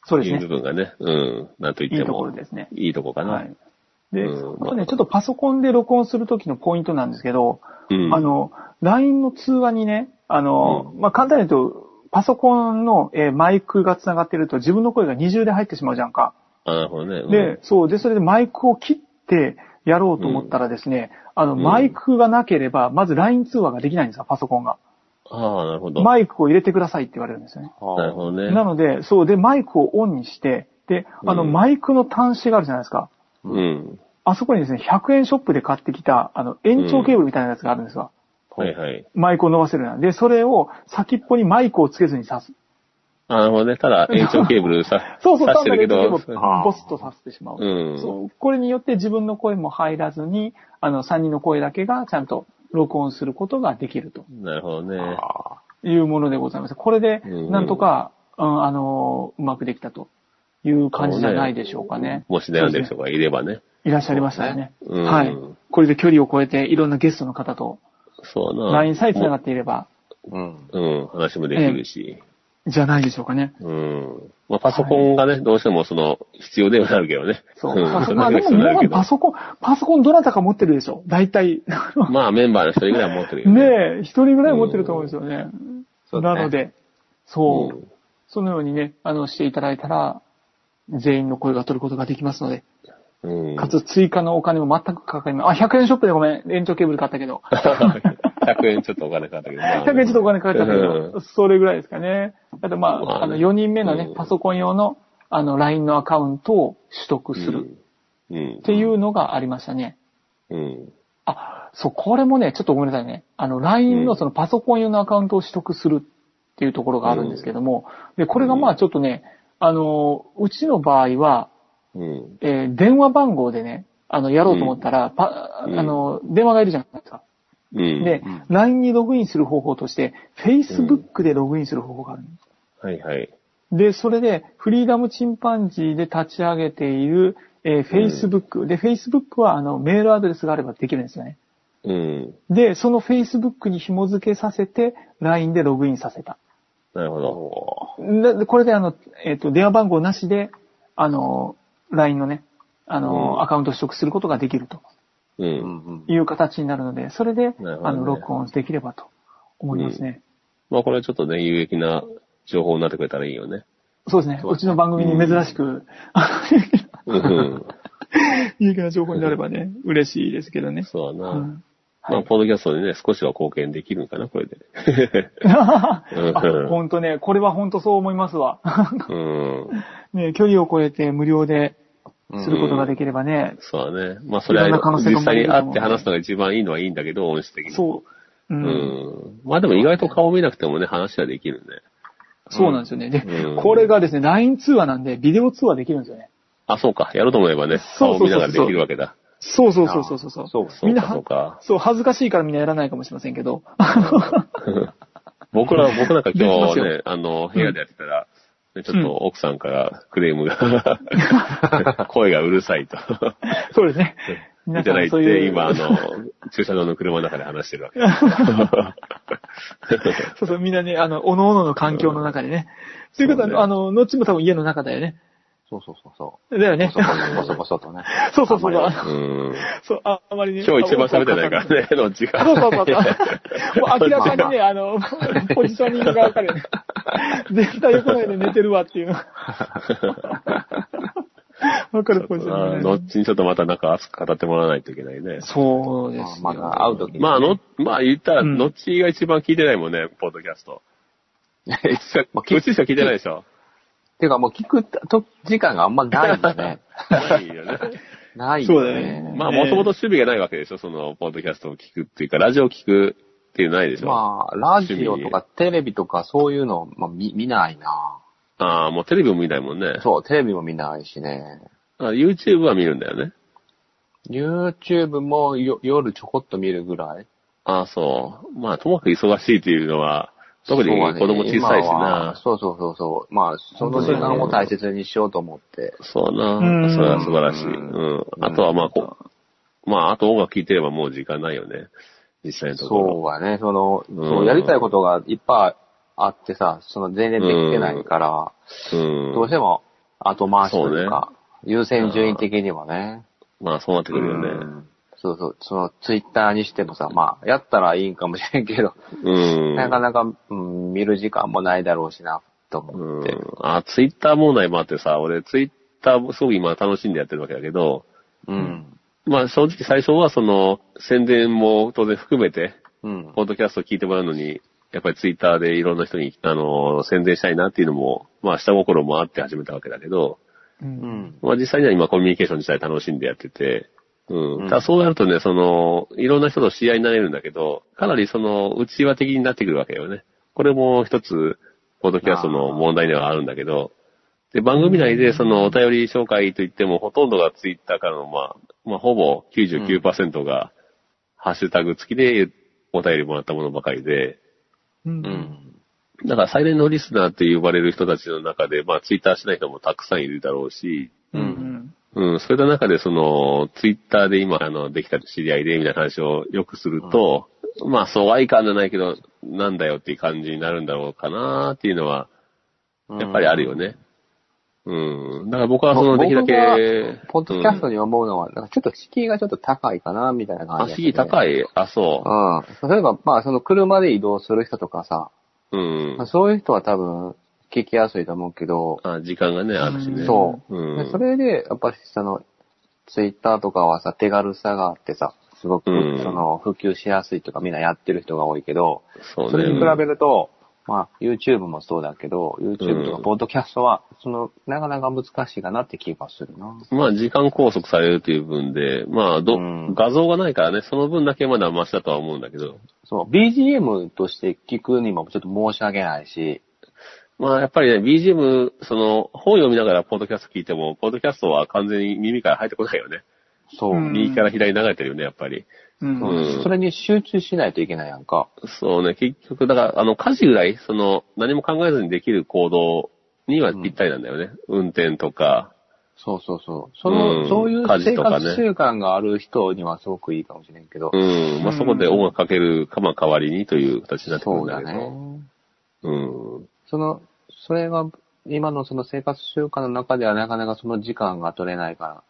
そうですね。分がね、うん、なんと言っても、いいところですねいいとこかな。はい。で、うんこれね、ちょっとパソコンで録音するときのポイントなんですけど、うん。あの、LINE の通話にね、あの、まあ、簡単に言うと、パソコンの、えーマイクが繋がってると自分の声が二重で入ってしまうじゃんか。あ、なるほどね。うんで、そう。で、それでマイクを切ってやろうと思ったらですね、あの、うんマイクがなければ、まず LINE 通話ができないんですよ、パソコンが。ああ、なるほど。マイクを入れてくださいって言われるんですよね。なるほどね。なので、そう。で、マイクをオンにして、で、あの、うんマイクの端子があるじゃないですか。うん。あそこにですね、100円ショップで買ってきた、あの、延長ケーブルみたいなやつがあるんですわ。はいはい。マイクを伸ばせるような。で、それを先っぽにマイクをつけずに挿す。あなるほどね。ただ、延長ケーブルさ、そうそう、挿してるけど、単なる延長ケーブルをボスッと挿してしまう。うん。そう、これによって自分の声も入らずに、あの、3人の声だけがちゃんと録音することができるとなるほどね。あいうものでございます。これで、うんなんとか、うん、あの、うまくできたという感じじゃないでしょうかね。もし悩んでる人がいればね。いらっしゃいましたよね。うんはい。これで距離を超えていろんなゲストの方とそうな。LINE さえ繋がっていれば、ーうん。うん、話もできるし。じゃないでしょうかね。うん。まあ、パソコンがね、どうしてもその、必要ではなるけどね。そう。まあでも必要になるけどパソコン、パソコンどなたか持ってるでしょ大体。まあ、メンバーの一人ぐらいは持ってるよね。ねえ、一人ぐらい持ってると思うんですよね。そうだねなので、そう、うんそのようにね、あの、していただいたら、全員の声が取ることができますので、うん。かつ追加のお金も全くかかりません。あ、100円ショップでごめん、延長ケーブル買ったけど。100円ちょっとお金かかったけど。まあ100円ちょっとお金かかったけうど、それぐらいですかね。あとまあ、まあの、4人目のねう、んパソコン用の、あの、LINE のアカウントを取得する。っていうのがありましたね。うん。あ、そう、これもね、ちょっとごめんなさいね。あの、LINE うんのそのパソコン用のアカウントを取得するっていうところがあるんですけども、で、これがまあちょっとね、あの、うちの場合は、うん。えー電話番号でね、あの、やろうと思ったら、パ、うんあの、電話がいるじゃないですか。うん。で、うん LINE にログインする方法として、Facebook でログインする方法があるんです。はいはい。で、それで、フリーダムチンパンジーで立ち上げている、えー Facebook、で、Facebook は、あの、メールアドレスがあればできるんですよね。うん。で、その Facebook に紐付けさせて、LINE でログインさせた。なるほど。で、これであの、えっ、と、電話番号なしで、あの、LINE のね、あの、うんアカウント取得することができるとう。うんんいう形になるので、それで、あの、録音できればと思いますね。まあこれちょっとね、有益な情報になってくれたらいいよね。そうですね。うちの番組に珍しく、うん。有益な情報になればね、嬉しいですけどね。そうだな。うんまあ、ポッドキャストでね、少しは貢献できるのかな、これで。本当ね、これは本当そう思いますわ。うん。ね、距離を超えて無料ですることができればね、そうだね。まあ、それは実際に会って話すのが一番いいのはいいんだけど、音質的に。そう。う。うんん。まあでも意外と顔見なくてもね、話はできるね。そうなんですよね。で、うんこれがですね、LINE 通話なんで、ビデオ通話できるんですよね。あ、そうか。やろうと思えばね、そうそうそうそう顔見ながらできるわけだ。そうそうそうそうそう。そうそうか、みんなそうか。そう、恥ずかしいからみんなやらないかもしれませんけど。僕ら、僕なんか今日ね、あの、部屋でやってたら、ねちょっと奥さんからクレームが、声がうるさいと。そうですね。いただいそういうて、今、あの、駐車場の車の中で話してるわけ。そうそう、みんなね、あの、おのおのの環境の中でね。ということそうねは、あの、後も多分家の中だよね。そうそうそうそう。だよねボ。ソボソボソボソとね。そうそうそう。うん。そう、ああまりね。今日一番喋ってないからね、どっちが。そうそうそうそう。もう明らかにね、あの、ポジショニングがわかる。絶対横ないで寝てるわっていうの。わかるポジショニングどねっちにちょっとまたなんか熱く語ってもらわないといけないね。そうですよ。まあ会うときに。まあ、の、まあ言ったら、うんのっちが一番聞いてないもんね、ポッドキャスト。うちしか聞いてないでしょ。ていうかもう聞くと時間があんまないんだね。ないよね。ないそうだよねね。まあ、もともと趣味がないわけでしょ、その、ポッドキャストを聞くっていうか、ラジオを聞くっていうのないでしょ。まあ、ラジオとかテレビとかそういうの、まあ、見見ないな。ああ、もうテレビも見ないもんね。そう、テレビも見ないしね。あ YouTube は見るんだよね。YouTube もよ夜ちょこっと見るぐらい。ああ、そう。まあ、ともかく忙しいっていうのは、特に子供小さいしな。そうそうそうそう。まあ、その時間を大切にしようと思って。そうな。うんそれは素晴らしい。ううんん。あとはまあ、こう、まあ、あと音楽聴いてればもう時間ないよね。実際のところ。そうはね、その、うんそうやりたいことがいっぱいあってさ、その全然できてないから、うん。どうしても後回しというそか、優先順位的にもね。まあ、そうなってくるよね。うんそうそう、そのツイッターにしてもさ、まあ、やったらいいんかもしれんけど、うん。なかなか、うん、見る時間もないだろうしな、と思うんって。。あ、ツイッター問題もあってさ、俺ツイッターすごく今楽しんでやってるわけだけど、うん。まあ正直最初はその宣伝も当然含めて、うん。ポッドキャスト聞いてもらうのに、やっぱりツイッターでいろんな人に、あの、宣伝したいなっていうのも、まあ下心もあって始めたわけだけど、う。うんん。まあ実際には今コミュニケーション自体楽しんでやってて、うん。だそうなるとね、その、いろんな人と知り合いになれるんだけど、かなりその、内輪的になってくるわけよね。これも一つ、ポッドキャストの問題ではあるんだけど、で、番組内でそのお便り紹介といっても、ほとんどがツイッターからの、まあ、まあ、ほぼ99%が、ハッシュタグ付きでお便りもらったものばかりで、う。うんん。だからサイレントリスナーって呼ばれる人たちの中で、まあ、ツイッターしない人もたくさんいるだろうし、うん。うん。うん、そういった中で、その、ツイッターで今、あの、できた知り合いで、みたいな話をよくすると、まあ、そうはいかんじゃないけど、なんだよっていう感じになるんだろうかなっていうのは、うんやっぱりあるよね。うん。だから僕はその、できるだけポッドキャストに、に思うのは、なんかちょっと敷居がちょっと高いかな、みたいな感あ、じ、敷居高い。い？あ、そう。うん。例えば、まあ、その車で移動する人とかさ、うんまあ。そういう人は多分、聞きやすいと思うけど、あ、時間がね、あるしね。そう。うん。でそれで、やっぱりその、ツイッターとかはさ、手軽さがあってさ、すごく、うんその、普及しやすいとかみんなやってる人が多いけど、そうね。それに比べると、まあ、YouTube もそうだけど、YouTube とかうんポッドキャストは、その、なかなか難しいかなって気がするな。まあ、時間拘束されるという分で、まあ、ど、うん画像がないからね、その分だけまだマシだとは思うんだけど、そう、BGM として聞くにもちょっと申し訳ないし、まあ、やっぱりね、BGM、その、本読みながらポッドキャスト聞いても、ポッドキャストは完全に耳から入ってこないよね。そう。うん右から左に流れてるよね、やっぱり。うんうんそれに集中しないといけないやんか。そうね、結局、だから、あの、家事ぐらい、その、何も考えずにできる行動にはぴったりなんだよね。運転とか、そうそうそう。その、うんそういう家事生とかね活習慣がある人にはすごくいいかもしれんけど。うん、まあ、そこで音楽かけるか、まあ、代わりにという形になってくるそうだんだけど。ね。うん。その、それが、今のその生活習慣の中ではなかなかその時間が取れないか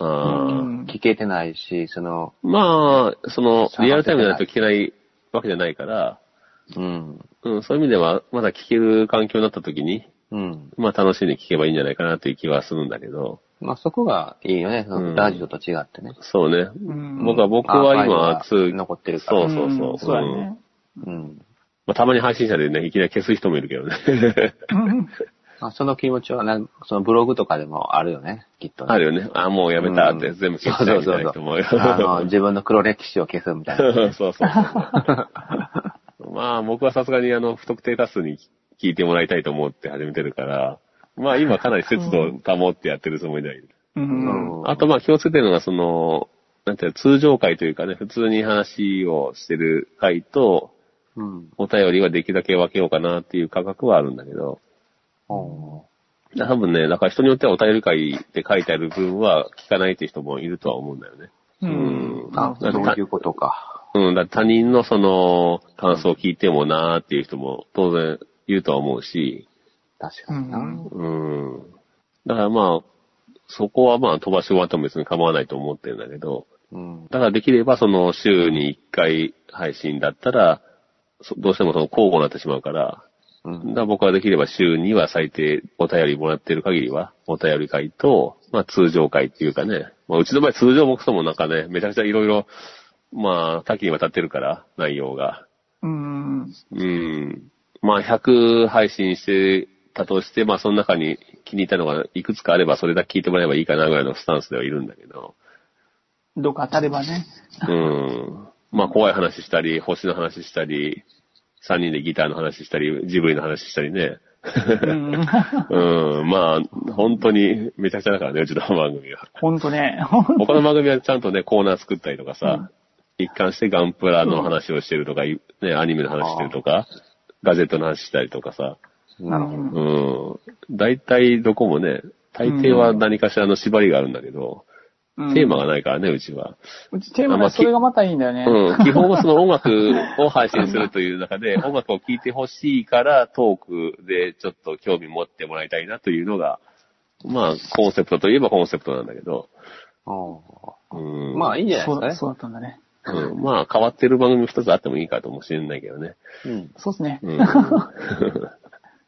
ら、聞けてないし、その、まあ、その、リアルタイムじゃないと聞けないわけじゃないから、うん。うん、そういう意味では、まだ聞ける環境になった時に、うん。まあ楽しんで聞けばいいんじゃないかなという気はするんだけど、まあそこがいいよね、ラジオと違ってね。そうね。うん僕は、僕は今、がつ残ってるから。そうそうそう。んそうだね。うん。まあ、たまに配信者でね、いきなり消す人もいるけどね。あ、その気持ちはなんそのブログとかでもあるよね、きっとね。あるよね。あ、もうやめたってうん全部消しちゃうみたいな人もいる。自分の黒歴史を消すみたいな。そうそうそう。まあ僕はさすがにあの、不特定多数に聞いてもらいたいと思って始めてるから、まあ今かなり節度を保ってやってるつもりだけど。うんうんあとまあ気をつけてるのがその、なんていうの通常回というかね、普通に話をしてる回と、うん。お便りはできるだけ分けようかなっていう価格はあるんだけど、お多分ね、だから人によってはお便り会って書いてある分は聞かないっていう人もいるとは思うんだよね。うんあ、だってそういうことか。うん、だって他人のその感想を聞いてもなーっていう人も当然いるとは思うし、確かにな。うんうん。だからまあ、そこはまあ飛ばし終わっても別に構わないと思ってるんだけど、うん。だからできればその週に1回配信だったら、そどうしてもその交互になってしまうから、うんだ僕はできれば週には最低お便りもらってる限りは、お便り会と、まあ通常会っていうかね、まあうちの場合通常もクソもなんかね、めちゃくちゃいろいろ、まあ多岐にわたってるから、内容が。うん。うん。まあ100配信してたとして、まあその中に気に入ったのがいくつかあればそれだけ聞いてもらえばいいかなぐらいのスタンスではいるんだけど、どっか当たればね。うん。まあ怖い話したり、星の話したり、3人でギターの話したり、ジブリの話したりね。うん。うん、まあ、本当にめちゃくちゃだからね、うちの番組は。ほんとね。他の番組はちゃんとね、コーナー作ったりとかさ、一貫してガンプラの話をしてるとか、ね、アニメの話してるとか、ガジェットの話したりとかさ、なるほど。うん。大体どこもね、大抵は何かしらの縛りがあるんだけど、テーマがないからね、うちは。うちテーマあまあがそれがまたいいんだよね。うん。基本はその音楽を配信するという中で、音楽を聴いてほしいからトークでちょっと興味持ってもらいたいなというのが、まあ、コンセプトといえばコンセプトなんだけど、おうん。まあいいんじゃないそうだ、ですかそうだったんだね。うん、まあ、変わってる番組一つあってもいいかともしれないけどね。ね。うん。そうですね。うん。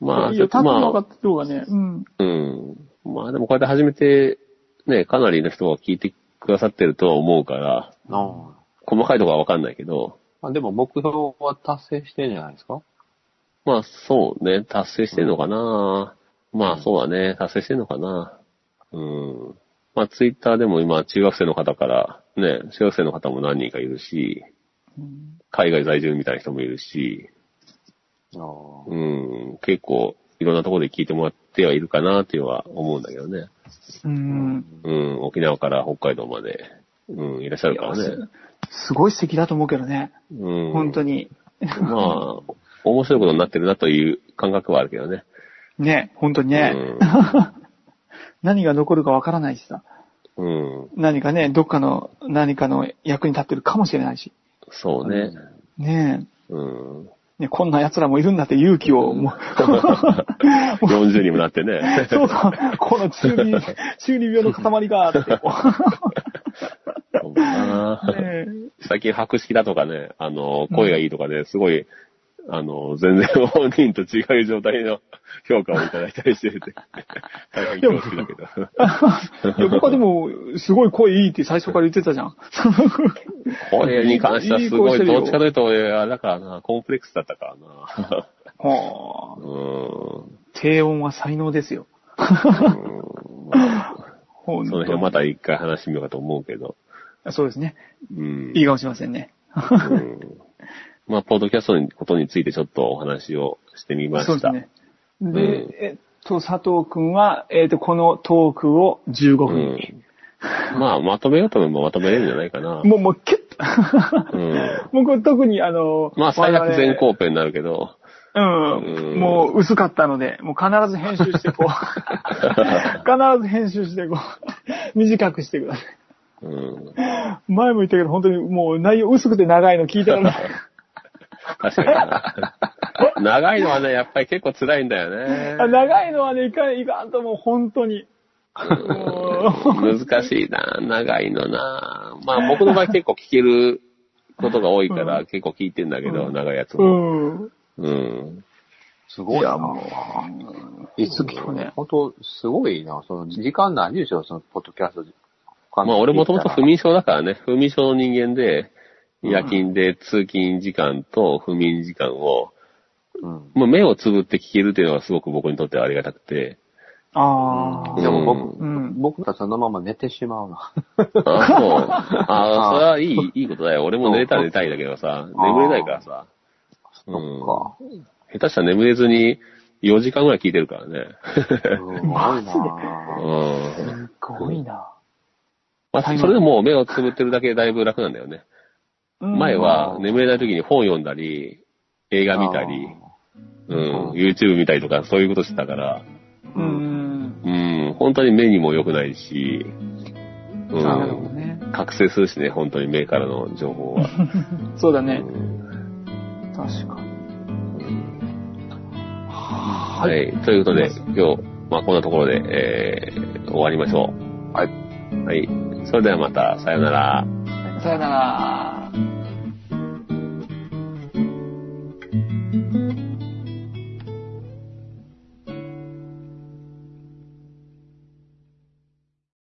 まあ、いいよ、たぶん分かまってる方がね。うん。あ、うん。まあでもこうやって始めて、ね、かなりの人が聞いてくださってるとは思うから、あ細かいところはわかんないけど、あ。でも目標は達成してるんじゃないですか？まあそうね、達成してんのかな、まあそうだね、達成してんのかな。うん。まあツイッターでも今中学生の方から、ね、中学生の方も何人かいるし、海外在住みたいな人もいるし。うん、結構いろんなところで聞いてもらってはいるかなっていうのは思うんだけどね。うん。うん、沖縄から北海道まで、うん、いらっしゃるからね。すごい素敵だと思うけどね。うん。本当に。まあ、面白いことになってるなという感覚はあるけどね。ね、本当にね。うん 何が残るかわからないしさ。うん。何かね、どっかの何かの役に立ってるかもしれないし。そうね。ねうん。ね、こんな奴らもいるんだって勇気を、もう、40にもなってね。そうだ、この中二、中二病の塊が、って。こそうだな。う、ね最近白式だとかね、あの、声がいいとかね、すごい、あの、全然本人と違う状態の評価をいただいたりしてて、大変恐縮だけど。いや、僕はでも、すごい声いいって最初から言ってたじゃん。声に関してはすごい、どっちかというと、俺あれだからな、コンプレックスだったからな。はあうん。低音は才能ですよ。本その辺また一回話してみようかと思うけど。そうですね。うん。いいかもしれませんね。うんまあ、ポッドキャストのことについてちょっとお話をしてみました。そうですね。で、うんえっと、佐藤くんは、えっと、このトークを15分に。まあ、まとめようと思えばまとめれるんじゃないかな。もう、もう、キュッと。うん。もうこれ特にあの、まあ、最悪全我コーペになるけど、々ううんん。もう薄かったので、もう必ず編集してこう。必ず編集してこう。短くしてください。うん。前も言ったけど、本当にもう内容薄くて長いの聞いてられない。確かにな。長いのはね、やっぱり結構辛いんだよね。長いのはね、いかん、いかんともう本当に。うん難しいな、長いのな。まあ僕の場合結構聞けることが多いから結構聞いてんだけど、長いやつうも。ん。うん。すごいな。いやもいつ聞くね。本当すごいな。その、時間ないでしょ、その、ポッドキャスト。まあ俺もともと不眠症だからね、不眠症の人間で、夜勤で通勤時間と不眠時間を、うん。もう目をつぶって聞けるっていうのがすごく僕にとってはありがたくて。ああ。でも僕、うん。僕たちそのまま寝てしまうな。あそう。あ それはいい、いいことだよ。俺も寝れたら寝たいんだけどさ、眠れないからさ。そっか。下手したら眠れずに4時間ぐらい聞いてるからね。すごいなうん。すごいな。まあ、それでも目をつぶってるだけでだいぶ楽なんだよね。前は眠れない時に本読んだり、映画見たり、うん、YouTube 見たりとかそういうことしてたから、うん。うん、本当に目にも良くないし、うん、ね。覚醒するしね、本当に目からの情報は。そうだね。うん確かに。はい。ということで、今日、まあこんなところで、えー、終わりましょう。はい。はい。それではまた、さよなら。さよなら。